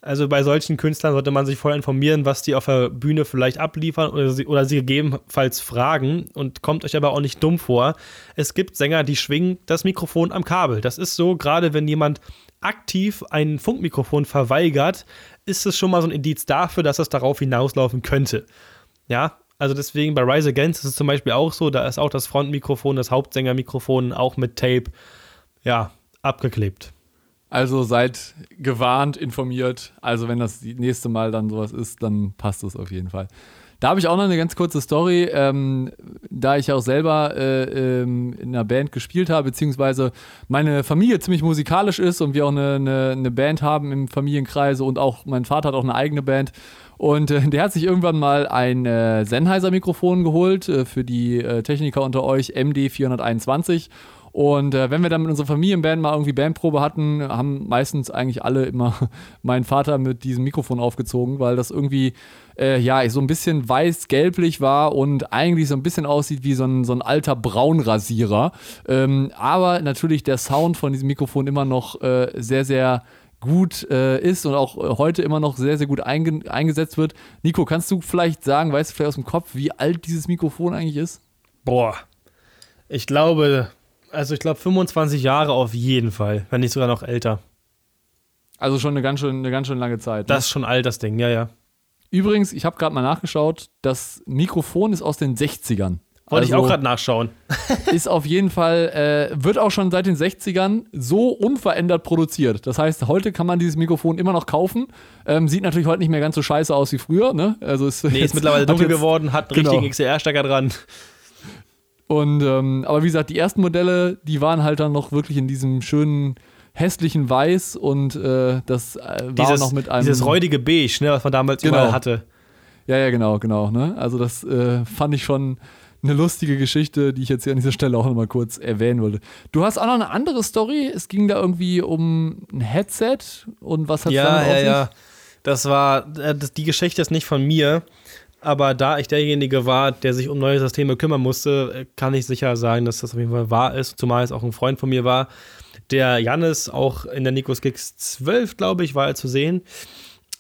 Also bei solchen Künstlern sollte man sich vorher informieren, was die auf der Bühne vielleicht abliefern oder sie, oder sie gegebenenfalls fragen und kommt euch aber auch nicht dumm vor. Es gibt Sänger, die schwingen das Mikrofon am Kabel. Das ist so, gerade wenn jemand aktiv ein Funkmikrofon verweigert, ist es schon mal so ein Indiz dafür, dass es darauf hinauslaufen könnte. Ja, also deswegen bei Rise Against ist es zum Beispiel auch so, da ist auch das Frontmikrofon, das Hauptsängermikrofon auch mit Tape, ja, abgeklebt. Also seid gewarnt, informiert. Also wenn das nächste Mal dann sowas ist, dann passt es auf jeden Fall. Da habe ich auch noch eine ganz kurze Story, ähm, da ich auch selber äh, ähm, in einer Band gespielt habe, beziehungsweise meine Familie ziemlich musikalisch ist und wir auch eine, eine, eine Band haben im Familienkreise und auch mein Vater hat auch eine eigene Band. Und äh, der hat sich irgendwann mal ein äh, Sennheiser-Mikrofon geholt äh, für die äh, Techniker unter euch, MD421. Und äh, wenn wir dann mit unserer Familienband mal irgendwie Bandprobe hatten, haben meistens eigentlich alle immer [laughs] meinen Vater mit diesem Mikrofon aufgezogen, weil das irgendwie äh, ja so ein bisschen weiß-gelblich war und eigentlich so ein bisschen aussieht wie so ein, so ein alter Braunrasierer. Ähm, aber natürlich der Sound von diesem Mikrofon immer noch äh, sehr, sehr gut äh, ist und auch äh, heute immer noch sehr, sehr gut einge eingesetzt wird. Nico, kannst du vielleicht sagen, weißt du vielleicht aus dem Kopf, wie alt dieses Mikrofon eigentlich ist? Boah, ich glaube, also ich glaube 25 Jahre auf jeden Fall, wenn nicht sogar noch älter. Also schon eine ganz schön, eine ganz schön lange Zeit. Ne? Das ist schon alt, das Ding, ja, ja. Übrigens, ich habe gerade mal nachgeschaut, das Mikrofon ist aus den 60ern. Wollte also, ich auch gerade nachschauen. [laughs] ist auf jeden Fall, äh, wird auch schon seit den 60ern so unverändert produziert. Das heißt, heute kann man dieses Mikrofon immer noch kaufen. Ähm, sieht natürlich heute nicht mehr ganz so scheiße aus wie früher. Ne? Also ist, nee, ist [laughs] mittlerweile dunkel jetzt, geworden, hat einen genau. richtigen XLR-Stecker dran. Und ähm, aber wie gesagt, die ersten Modelle, die waren halt dann noch wirklich in diesem schönen hässlichen Weiß und äh, das äh, war dieses, noch mit einem dieses räudige Beige, ne, was man damals genau. überall hatte. Ja, ja, genau, genau. Ne? Also das äh, fand ich schon eine lustige Geschichte, die ich jetzt hier an dieser Stelle auch nochmal kurz erwähnen wollte. Du hast auch noch eine andere Story. Es ging da irgendwie um ein Headset und was hat ja, damit ja, auf Ja, ja, Das war, äh, das, die Geschichte ist nicht von mir. Aber da ich derjenige war, der sich um neue Systeme kümmern musste, kann ich sicher sagen, dass das auf jeden Fall wahr ist. Zumal es auch ein Freund von mir war. Der Jannis, auch in der Nikos Gigs 12, glaube ich, war er zu sehen.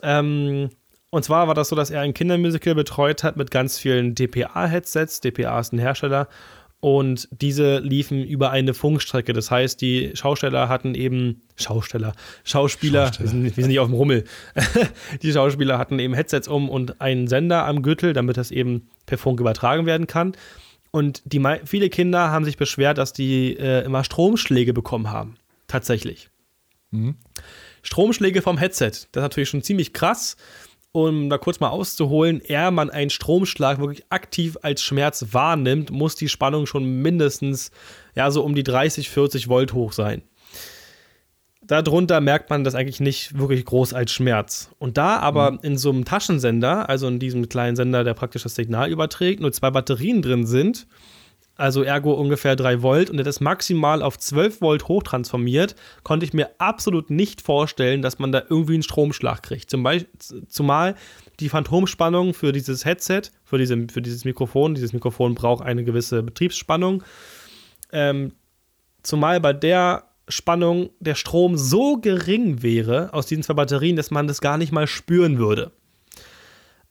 Ähm, und zwar war das so, dass er ein Kindermusical betreut hat mit ganz vielen DPA-Headsets. DPA ist ein Hersteller und diese liefen über eine Funkstrecke. Das heißt, die Schausteller hatten eben Schausteller, Schauspieler, Schausteller. Wir, sind, wir, sind, nicht auf dem Rummel. [laughs] die Schauspieler hatten eben Headsets um und einen Sender am Gürtel, damit das eben per Funk übertragen werden kann. Und die, viele Kinder haben sich beschwert, dass die äh, immer Stromschläge bekommen haben. Tatsächlich. Mhm. Stromschläge vom Headset. Das ist natürlich schon ziemlich krass um da kurz mal auszuholen, ehe man einen Stromschlag wirklich aktiv als Schmerz wahrnimmt, muss die Spannung schon mindestens ja so um die 30, 40 Volt hoch sein. Darunter merkt man das eigentlich nicht wirklich groß als Schmerz. Und da aber mhm. in so einem Taschensender, also in diesem kleinen Sender, der praktisch das Signal überträgt, nur zwei Batterien drin sind, also ergo ungefähr 3 Volt, und das maximal auf 12 Volt hochtransformiert, konnte ich mir absolut nicht vorstellen, dass man da irgendwie einen Stromschlag kriegt. Zum Beispiel, zumal die Phantomspannung für dieses Headset, für, diese, für dieses Mikrofon, dieses Mikrofon braucht eine gewisse Betriebsspannung, ähm, zumal bei der Spannung der Strom so gering wäre aus diesen zwei Batterien, dass man das gar nicht mal spüren würde.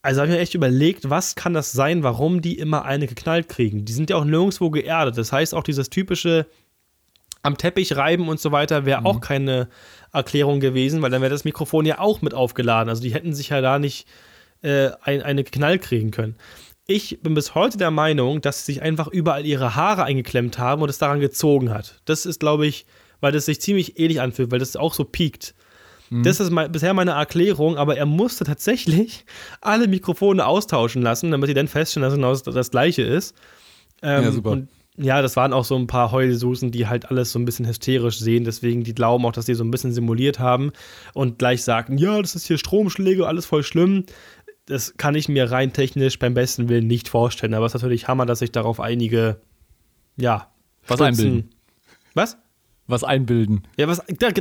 Also habe ich mir echt überlegt, was kann das sein, warum die immer eine geknallt kriegen. Die sind ja auch nirgendwo geerdet. Das heißt, auch dieses typische am Teppich reiben und so weiter wäre mhm. auch keine Erklärung gewesen, weil dann wäre das Mikrofon ja auch mit aufgeladen. Also die hätten sich ja da nicht äh, ein, eine Knall kriegen können. Ich bin bis heute der Meinung, dass sie sich einfach überall ihre Haare eingeklemmt haben und es daran gezogen hat. Das ist, glaube ich, weil das sich ziemlich ähnlich anfühlt, weil das auch so piekt. Mhm. Das ist mein, bisher meine Erklärung, aber er musste tatsächlich [laughs] alle Mikrofone austauschen lassen, damit sie dann feststellen, dass es genau das, gleiche ist. Ähm, ja, super. Und ja, das waren auch so ein paar Heulsusen, die halt alles so ein bisschen hysterisch sehen. Deswegen, die glauben auch, dass die so ein bisschen simuliert haben und gleich sagten, ja, das ist hier Stromschläge, alles voll schlimm. Das kann ich mir rein technisch beim besten Willen nicht vorstellen. Aber es ist natürlich Hammer, dass sich darauf einige, ja, was einbilden. Was? Was einbilden. Ja, was, das,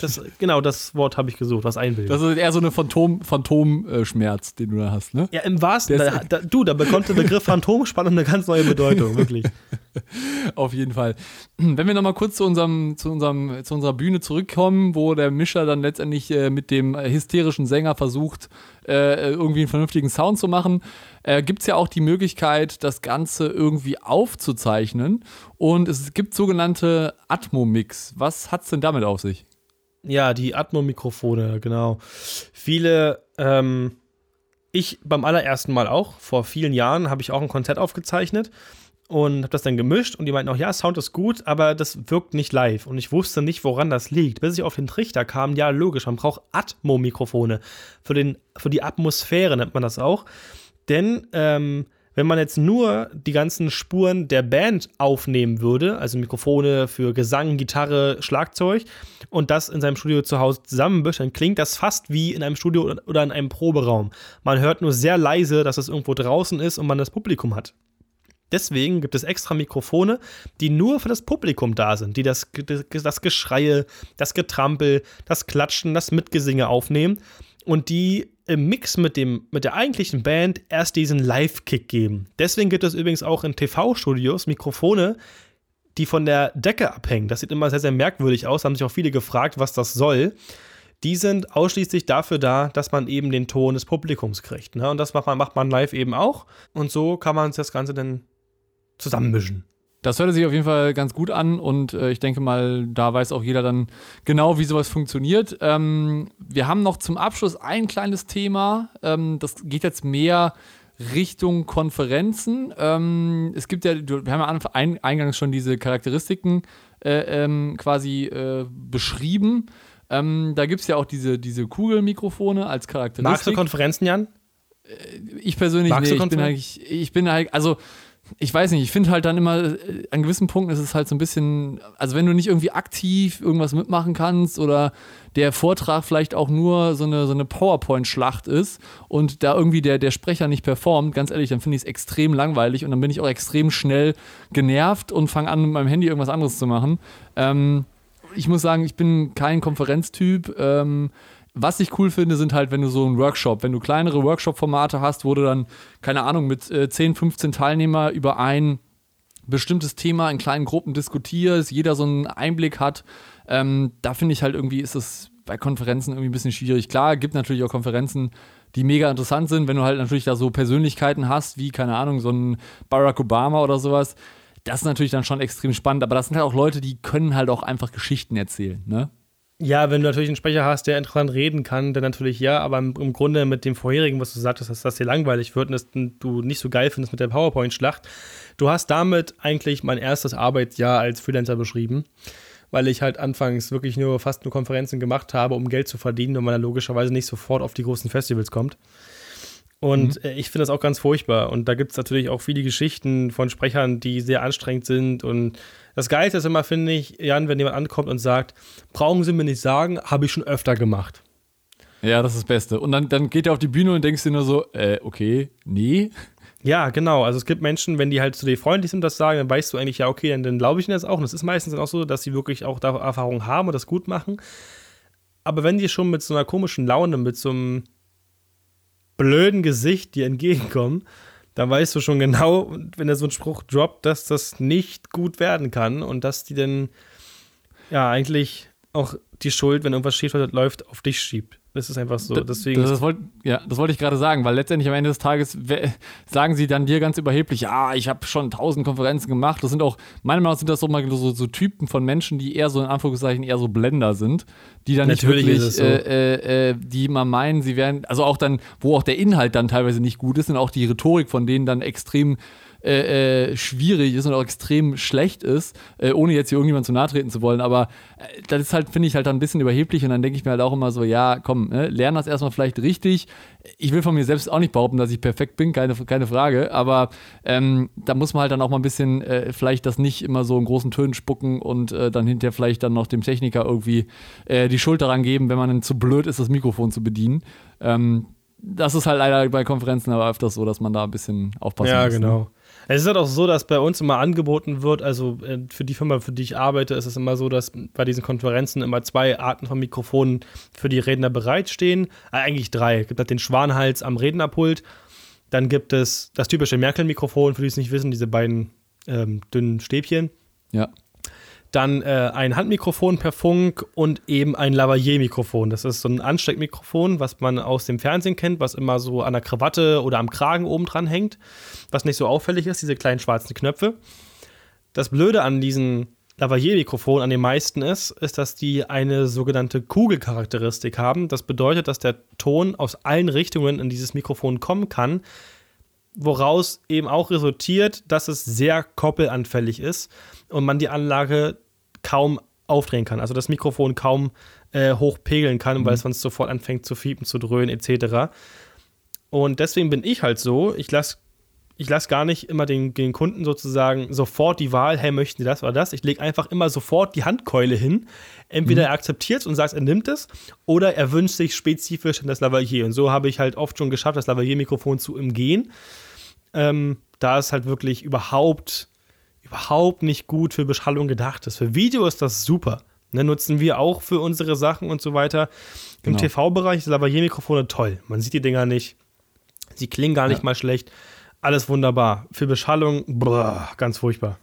das, genau, das Wort habe ich gesucht, was einbilden. Das ist eher so eine Phantom, Phantomschmerz, den du da hast, ne? Ja, im wahrsten, da, da, du, da bekommt der Begriff Phantomspannung eine ganz neue Bedeutung, wirklich. [laughs] [laughs] Auf jeden Fall. Wenn wir nochmal kurz zu, unserem, zu, unserem, zu unserer Bühne zurückkommen, wo der Mischer dann letztendlich äh, mit dem hysterischen Sänger versucht, äh, irgendwie einen vernünftigen Sound zu machen, äh, gibt es ja auch die Möglichkeit, das Ganze irgendwie aufzuzeichnen. Und es gibt sogenannte Atmo-Mix. Was hat es denn damit auf sich? Ja, die Atmo-Mikrofone, genau. Viele, ähm, ich beim allerersten Mal auch, vor vielen Jahren, habe ich auch ein Konzert aufgezeichnet und habe das dann gemischt und die meinten auch, ja, Sound ist gut, aber das wirkt nicht live. Und ich wusste nicht, woran das liegt. Bis ich auf den Trichter kam, ja, logisch, man braucht Atmo-Mikrofone. Für, für die Atmosphäre nennt man das auch. Denn ähm, wenn man jetzt nur die ganzen Spuren der Band aufnehmen würde, also Mikrofone für Gesang, Gitarre, Schlagzeug, und das in seinem Studio zu Hause zusammenbüscht, dann klingt das fast wie in einem Studio oder in einem Proberaum. Man hört nur sehr leise, dass es irgendwo draußen ist und man das Publikum hat. Deswegen gibt es extra Mikrofone, die nur für das Publikum da sind, die das, das Geschreie, das Getrampel, das Klatschen, das Mitgesinge aufnehmen und die im Mix mit, dem, mit der eigentlichen Band erst diesen Live-Kick geben. Deswegen gibt es übrigens auch in TV-Studios Mikrofone, die von der Decke abhängen. Das sieht immer sehr, sehr merkwürdig aus. Haben sich auch viele gefragt, was das soll. Die sind ausschließlich dafür da, dass man eben den Ton des Publikums kriegt. Ne? Und das macht man, macht man live eben auch. Und so kann man das Ganze dann zusammenmischen. Das hört sich auf jeden Fall ganz gut an und äh, ich denke mal, da weiß auch jeder dann genau, wie sowas funktioniert. Ähm, wir haben noch zum Abschluss ein kleines Thema. Ähm, das geht jetzt mehr Richtung Konferenzen. Ähm, es gibt ja, wir haben ja ein, eingangs schon diese Charakteristiken äh, ähm, quasi äh, beschrieben. Ähm, da gibt es ja auch diese, diese Kugelmikrofone als Charakteristik. Magst du Konferenzen, Jan? Äh, ich persönlich, Magst nee, ich bin eigentlich, ich bin halt, also ich weiß nicht, ich finde halt dann immer, äh, an gewissen Punkten ist es halt so ein bisschen, also wenn du nicht irgendwie aktiv irgendwas mitmachen kannst oder der Vortrag vielleicht auch nur so eine, so eine PowerPoint-Schlacht ist und da irgendwie der, der Sprecher nicht performt, ganz ehrlich, dann finde ich es extrem langweilig und dann bin ich auch extrem schnell genervt und fange an, mit meinem Handy irgendwas anderes zu machen. Ähm, ich muss sagen, ich bin kein Konferenztyp. Ähm, was ich cool finde, sind halt, wenn du so einen Workshop, wenn du kleinere Workshop-Formate hast, wo du dann, keine Ahnung, mit äh, 10, 15 Teilnehmer über ein bestimmtes Thema in kleinen Gruppen diskutierst, jeder so einen Einblick hat. Ähm, da finde ich halt irgendwie, ist es bei Konferenzen irgendwie ein bisschen schwierig. Klar, gibt natürlich auch Konferenzen, die mega interessant sind, wenn du halt natürlich da so Persönlichkeiten hast, wie, keine Ahnung, so ein Barack Obama oder sowas. Das ist natürlich dann schon extrem spannend, aber das sind halt auch Leute, die können halt auch einfach Geschichten erzählen, ne? Ja, wenn du natürlich einen Sprecher hast, der interessant reden kann, dann natürlich ja, aber im, im Grunde mit dem vorherigen, was du sagtest, dass das dir langweilig wird und dass du nicht so geil findest mit der PowerPoint-Schlacht. Du hast damit eigentlich mein erstes Arbeitsjahr als Freelancer beschrieben, weil ich halt anfangs wirklich nur fast nur Konferenzen gemacht habe, um Geld zu verdienen und man dann logischerweise nicht sofort auf die großen Festivals kommt. Und mhm. Äh, ich finde das auch ganz furchtbar. Und da gibt es natürlich auch viele Geschichten von Sprechern, die sehr anstrengend sind. Und das Geilste ist immer, finde ich, Jan, wenn jemand ankommt und sagt, brauchen Sie mir nicht sagen, habe ich schon öfter gemacht. Ja, das ist das Beste. Und dann, dann geht er auf die Bühne und denkst dir nur so, äh, okay, nee. Ja, genau. Also es gibt Menschen, wenn die halt zu dir freundlich sind das sagen, dann weißt du eigentlich, ja, okay, dann, dann glaube ich ihnen das auch. Und es ist meistens auch so, dass sie wirklich auch da Erfahrung haben und das gut machen. Aber wenn die schon mit so einer komischen Laune, mit so einem blöden Gesicht dir entgegenkommen, dann weißt du schon genau, wenn er so einen Spruch droppt, dass das nicht gut werden kann und dass die dann ja eigentlich auch die Schuld, wenn irgendwas schief läuft, auf dich schiebt. Das ist einfach so. Deswegen das, das wollt, ja, das wollte ich gerade sagen, weil letztendlich am Ende des Tages sagen sie dann dir ganz überheblich, ja, ich habe schon tausend Konferenzen gemacht. Das sind auch, meiner Meinung nach sind das so mal so, so, Typen von Menschen, die eher so in Anführungszeichen eher so Blender sind, die dann Natürlich nicht wirklich, so. äh, äh, äh, die mal meinen, sie wären, also auch dann, wo auch der Inhalt dann teilweise nicht gut ist und auch die Rhetorik von denen dann extrem äh, äh, schwierig ist und auch extrem schlecht ist, äh, ohne jetzt hier irgendjemand zu nahe treten zu wollen. Aber äh, das ist halt, finde ich, halt dann ein bisschen überheblich und dann denke ich mir halt auch immer so, ja, komm, ne, lern das erstmal vielleicht richtig. Ich will von mir selbst auch nicht behaupten, dass ich perfekt bin, keine, keine Frage, aber ähm, da muss man halt dann auch mal ein bisschen äh, vielleicht das nicht immer so in großen Tönen spucken und äh, dann hinterher vielleicht dann noch dem Techniker irgendwie die Schuld daran geben, wenn man dann zu blöd ist, das Mikrofon zu bedienen. Ähm, das ist halt leider bei Konferenzen aber öfters so, dass man da ein bisschen aufpassen ja, muss. Ja, ne? genau. Ne? Es ist halt auch so, dass bei uns immer angeboten wird, also äh, für die Firma, für die ich arbeite, ist es immer so, dass bei diesen Konferenzen immer zwei Arten von Mikrofonen für die Redner bereitstehen. Äh, eigentlich drei. Es gibt halt den Schwanhals am Rednerpult. Dann gibt es das typische Merkel-Mikrofon, für die es nicht wissen, diese beiden ähm, dünnen Stäbchen. Ja dann äh, ein Handmikrofon per Funk und eben ein Lavalier-Mikrofon. Das ist so ein Ansteckmikrofon, was man aus dem Fernsehen kennt, was immer so an der Krawatte oder am Kragen oben dran hängt, was nicht so auffällig ist, diese kleinen schwarzen Knöpfe. Das Blöde an diesen Lavalier-Mikrofonen an den meisten ist, ist, dass die eine sogenannte Kugelcharakteristik haben. Das bedeutet, dass der Ton aus allen Richtungen in dieses Mikrofon kommen kann, woraus eben auch resultiert, dass es sehr koppelanfällig ist und man die Anlage kaum aufdrehen kann. Also das Mikrofon kaum äh, hochpegeln kann, mhm. weil es sonst sofort anfängt zu fiepen, zu dröhnen etc. Und deswegen bin ich halt so, ich lasse ich lass gar nicht immer den, den Kunden sozusagen sofort die Wahl, hey, möchten Sie das oder das? Ich lege einfach immer sofort die Handkeule hin. Entweder mhm. er akzeptiert es und sagt, er nimmt es, oder er wünscht sich spezifisch das Lavalier. Und so habe ich halt oft schon geschafft, das Lavalier-Mikrofon zu umgehen. Ähm, da es halt wirklich überhaupt überhaupt nicht gut für Beschallung gedacht ist. Für Video ist das super. Ne, nutzen wir auch für unsere Sachen und so weiter. Im genau. TV-Bereich sind aber hier Mikrofone toll. Man sieht die Dinger nicht. Sie klingen gar nicht ja. mal schlecht. Alles wunderbar. Für Beschallung, boah, ganz furchtbar.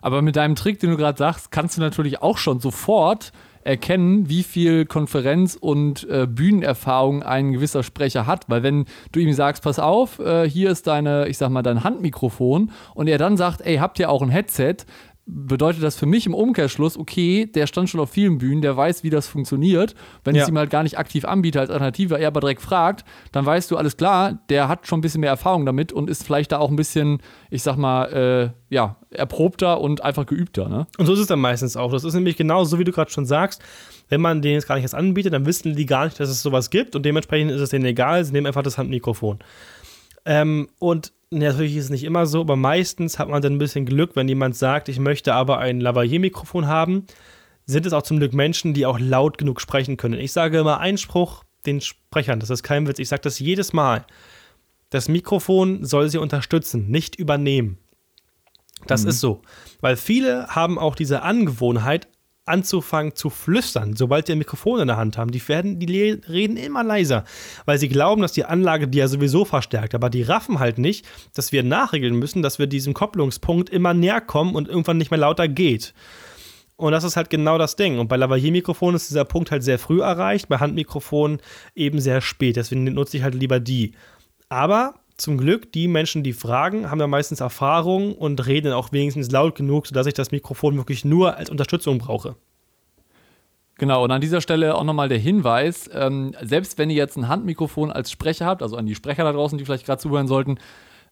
Aber mit deinem Trick, den du gerade sagst, kannst du natürlich auch schon sofort erkennen, wie viel Konferenz- und äh, Bühnenerfahrung ein gewisser Sprecher hat. Weil wenn du ihm sagst, pass auf, äh, hier ist deine, ich sag mal, dein Handmikrofon und er dann sagt, ey, habt ihr auch ein Headset? Bedeutet das für mich im Umkehrschluss, okay, der stand schon auf vielen Bühnen, der weiß, wie das funktioniert. Wenn ja. es ihm halt gar nicht aktiv anbietet als Alternative, er aber direkt fragt, dann weißt du, alles klar, der hat schon ein bisschen mehr Erfahrung damit und ist vielleicht da auch ein bisschen, ich sag mal, äh, ja, erprobter und einfach geübter. Ne? Und so ist es dann meistens auch. Das ist nämlich genau so, wie du gerade schon sagst. Wenn man denen jetzt gar nicht anbietet, dann wissen die gar nicht, dass es sowas gibt und dementsprechend ist es denen egal, sie nehmen einfach das Handmikrofon. Ähm, und natürlich ist es nicht immer so, aber meistens hat man dann ein bisschen Glück, wenn jemand sagt, ich möchte aber ein Lavalier-Mikrofon haben, sind es auch zum Glück Menschen, die auch laut genug sprechen können. Ich sage immer Einspruch den Sprechern, das ist kein Witz, ich sage das jedes Mal. Das Mikrofon soll sie unterstützen, nicht übernehmen. Das mhm. ist so. Weil viele haben auch diese Angewohnheit, anzufangen zu flüstern, sobald die ein Mikrofon in der Hand haben. Die, werden, die reden immer leiser, weil sie glauben, dass die Anlage die ja sowieso verstärkt. Aber die raffen halt nicht, dass wir nachregeln müssen, dass wir diesem Kopplungspunkt immer näher kommen und irgendwann nicht mehr lauter geht. Und das ist halt genau das Ding. Und bei Lavalier-Mikrofonen ist dieser Punkt halt sehr früh erreicht, bei Handmikrofonen eben sehr spät. Deswegen nutze ich halt lieber die. Aber zum Glück, die Menschen, die fragen, haben ja meistens Erfahrung und reden auch wenigstens laut genug, sodass ich das Mikrofon wirklich nur als Unterstützung brauche. Genau, und an dieser Stelle auch nochmal der Hinweis, ähm, selbst wenn ihr jetzt ein Handmikrofon als Sprecher habt, also an die Sprecher da draußen, die vielleicht gerade zuhören sollten,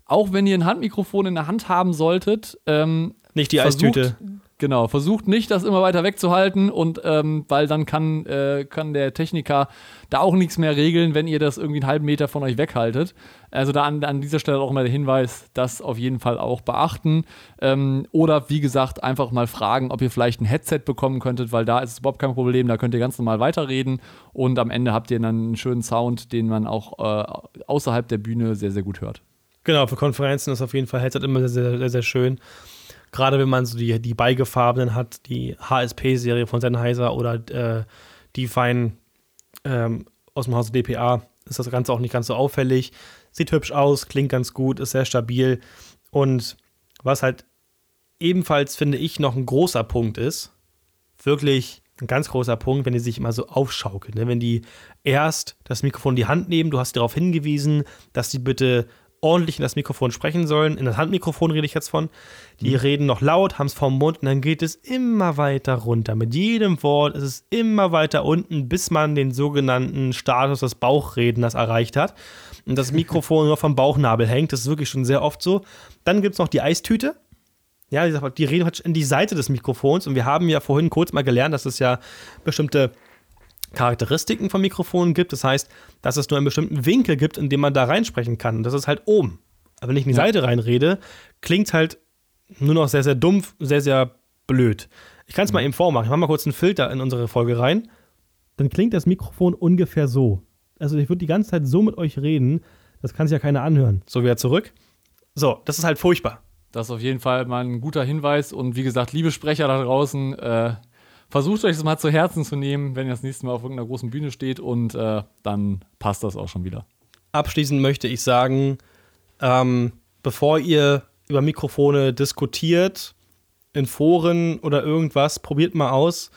auch wenn ihr ein Handmikrofon in der Hand haben solltet, ähm, nicht die versucht, Eistüte. Genau, versucht nicht, das immer weiter wegzuhalten und ähm, weil dann kann, äh, kann der Techniker da auch nichts mehr regeln, wenn ihr das irgendwie einen halben Meter von euch weghaltet. Also da an, an dieser Stelle auch mal der Hinweis, das auf jeden Fall auch beachten. Ähm, oder wie gesagt, einfach mal fragen, ob ihr vielleicht ein Headset bekommen könntet, weil da ist es überhaupt kein Problem, da könnt ihr ganz normal weiterreden und am Ende habt ihr dann einen schönen Sound, den man auch äh, außerhalb der Bühne sehr, sehr gut hört. Genau, für Konferenzen ist auf jeden Fall Headset immer sehr, sehr, sehr schön. Gerade wenn man so die, die beigefarbenen hat, die HSP-Serie von Sennheiser oder äh, die feinen ähm, aus dem Haus DPA, ist das Ganze auch nicht ganz so auffällig. Sieht hübsch aus, klingt ganz gut, ist sehr stabil. Und was halt ebenfalls, finde ich, noch ein großer Punkt ist, wirklich ein ganz großer Punkt, wenn die sich immer so aufschaukeln. Ne? Wenn die erst das Mikrofon in die Hand nehmen, du hast darauf hingewiesen, dass die bitte ordentlich in das Mikrofon sprechen sollen. In das Handmikrofon rede ich jetzt von. Die mhm. reden noch laut, haben es vorm Mund und dann geht es immer weiter runter. Mit jedem Wort ist es immer weiter unten, bis man den sogenannten Status des Bauchredners erreicht hat. Und das [laughs] Mikrofon nur vom Bauchnabel hängt. Das ist wirklich schon sehr oft so. Dann gibt es noch die Eistüte. Ja, die reden in die Seite des Mikrofons. Und wir haben ja vorhin kurz mal gelernt, dass es ja bestimmte Charakteristiken von Mikrofonen gibt. Das heißt, dass es nur einen bestimmten Winkel gibt, in dem man da reinsprechen kann. Und das ist halt oben. Aber wenn ich in die ja. Seite reinrede, klingt halt nur noch sehr, sehr dumpf, sehr, sehr blöd. Ich kann es mhm. mal eben vormachen. Ich mache mal kurz einen Filter in unsere Folge rein. Dann klingt das Mikrofon ungefähr so. Also ich würde die ganze Zeit so mit euch reden, das kann sich ja keiner anhören. So wieder zurück. So, das ist halt furchtbar. Das ist auf jeden Fall mal ein guter Hinweis. Und wie gesagt, liebe Sprecher da draußen, äh, versucht euch das mal zu Herzen zu nehmen, wenn ihr das nächste Mal auf irgendeiner großen Bühne steht und äh, dann passt das auch schon wieder. Abschließend möchte ich sagen, ähm, bevor ihr über Mikrofone diskutiert, in Foren oder irgendwas, probiert mal aus,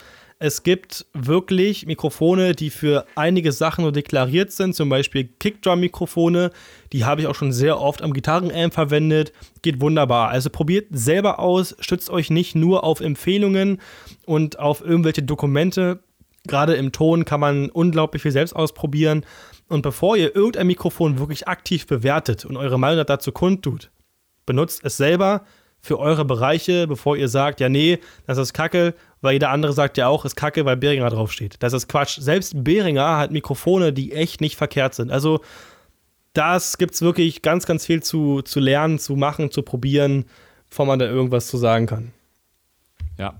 es gibt wirklich Mikrofone, die für einige Sachen nur deklariert sind, zum Beispiel Kickdrum-Mikrofone. Die habe ich auch schon sehr oft am Gitarrenamp verwendet. Geht wunderbar. Also probiert selber aus, stützt euch nicht nur auf Empfehlungen und auf irgendwelche Dokumente. Gerade im Ton kann man unglaublich viel selbst ausprobieren. Und bevor ihr irgendein Mikrofon wirklich aktiv bewertet und eure Meinung dazu kundtut, benutzt es selber für eure Bereiche, bevor ihr sagt, ja, nee, das ist Kacke weil jeder andere sagt ja auch, ist kacke, weil Behringer draufsteht. Das ist Quatsch. Selbst Behringer hat Mikrofone, die echt nicht verkehrt sind. Also, das gibt es wirklich ganz, ganz viel zu, zu lernen, zu machen, zu probieren, bevor man da irgendwas zu sagen kann. Ja,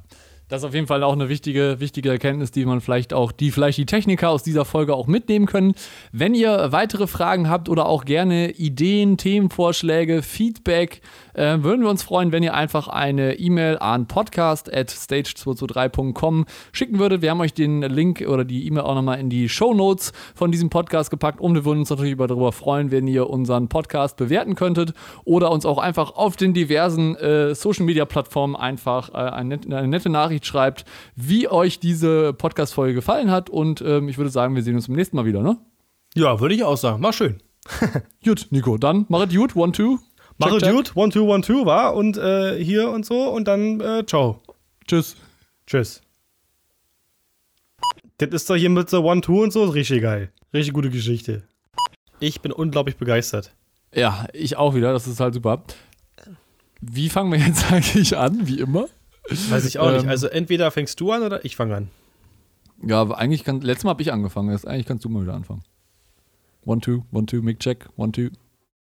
das ist auf jeden Fall auch eine wichtige, wichtige Erkenntnis, die man vielleicht auch, die vielleicht die Techniker aus dieser Folge auch mitnehmen können. Wenn ihr weitere Fragen habt oder auch gerne Ideen, Themenvorschläge, Feedback, äh, würden wir uns freuen, wenn ihr einfach eine E-Mail an podcast@stage223.com schicken würdet. Wir haben euch den Link oder die E-Mail auch nochmal in die Show Notes von diesem Podcast gepackt und wir würden uns natürlich darüber freuen, wenn ihr unseren Podcast bewerten könntet oder uns auch einfach auf den diversen äh, Social Media Plattformen einfach äh, eine, eine nette Nachricht Nachricht schreibt, wie euch diese Podcast-Folge gefallen hat. Und ähm, ich würde sagen, wir sehen uns beim nächsten Mal wieder, ne? Ja, würde ich auch sagen. Mach schön. [laughs] [laughs] gut, Nico, dann mach es gut, one, two. Mach es gut, one, two, one, two, war. Und äh, hier und so und dann äh, ciao. Tschüss. Tschüss. Das ist doch hier mit so One, Two und so richtig geil. Richtig gute Geschichte. Ich bin unglaublich begeistert. Ja, ich auch wieder. Das ist halt super. Wie fangen wir jetzt [laughs] eigentlich an? Wie immer? Weiß ich auch ähm, nicht. Also entweder fängst du an oder ich fange an. Ja, aber eigentlich kann, letztes Mal habe ich angefangen. Jetzt, eigentlich kannst du mal wieder anfangen. One, two, one, two, make check, one, two.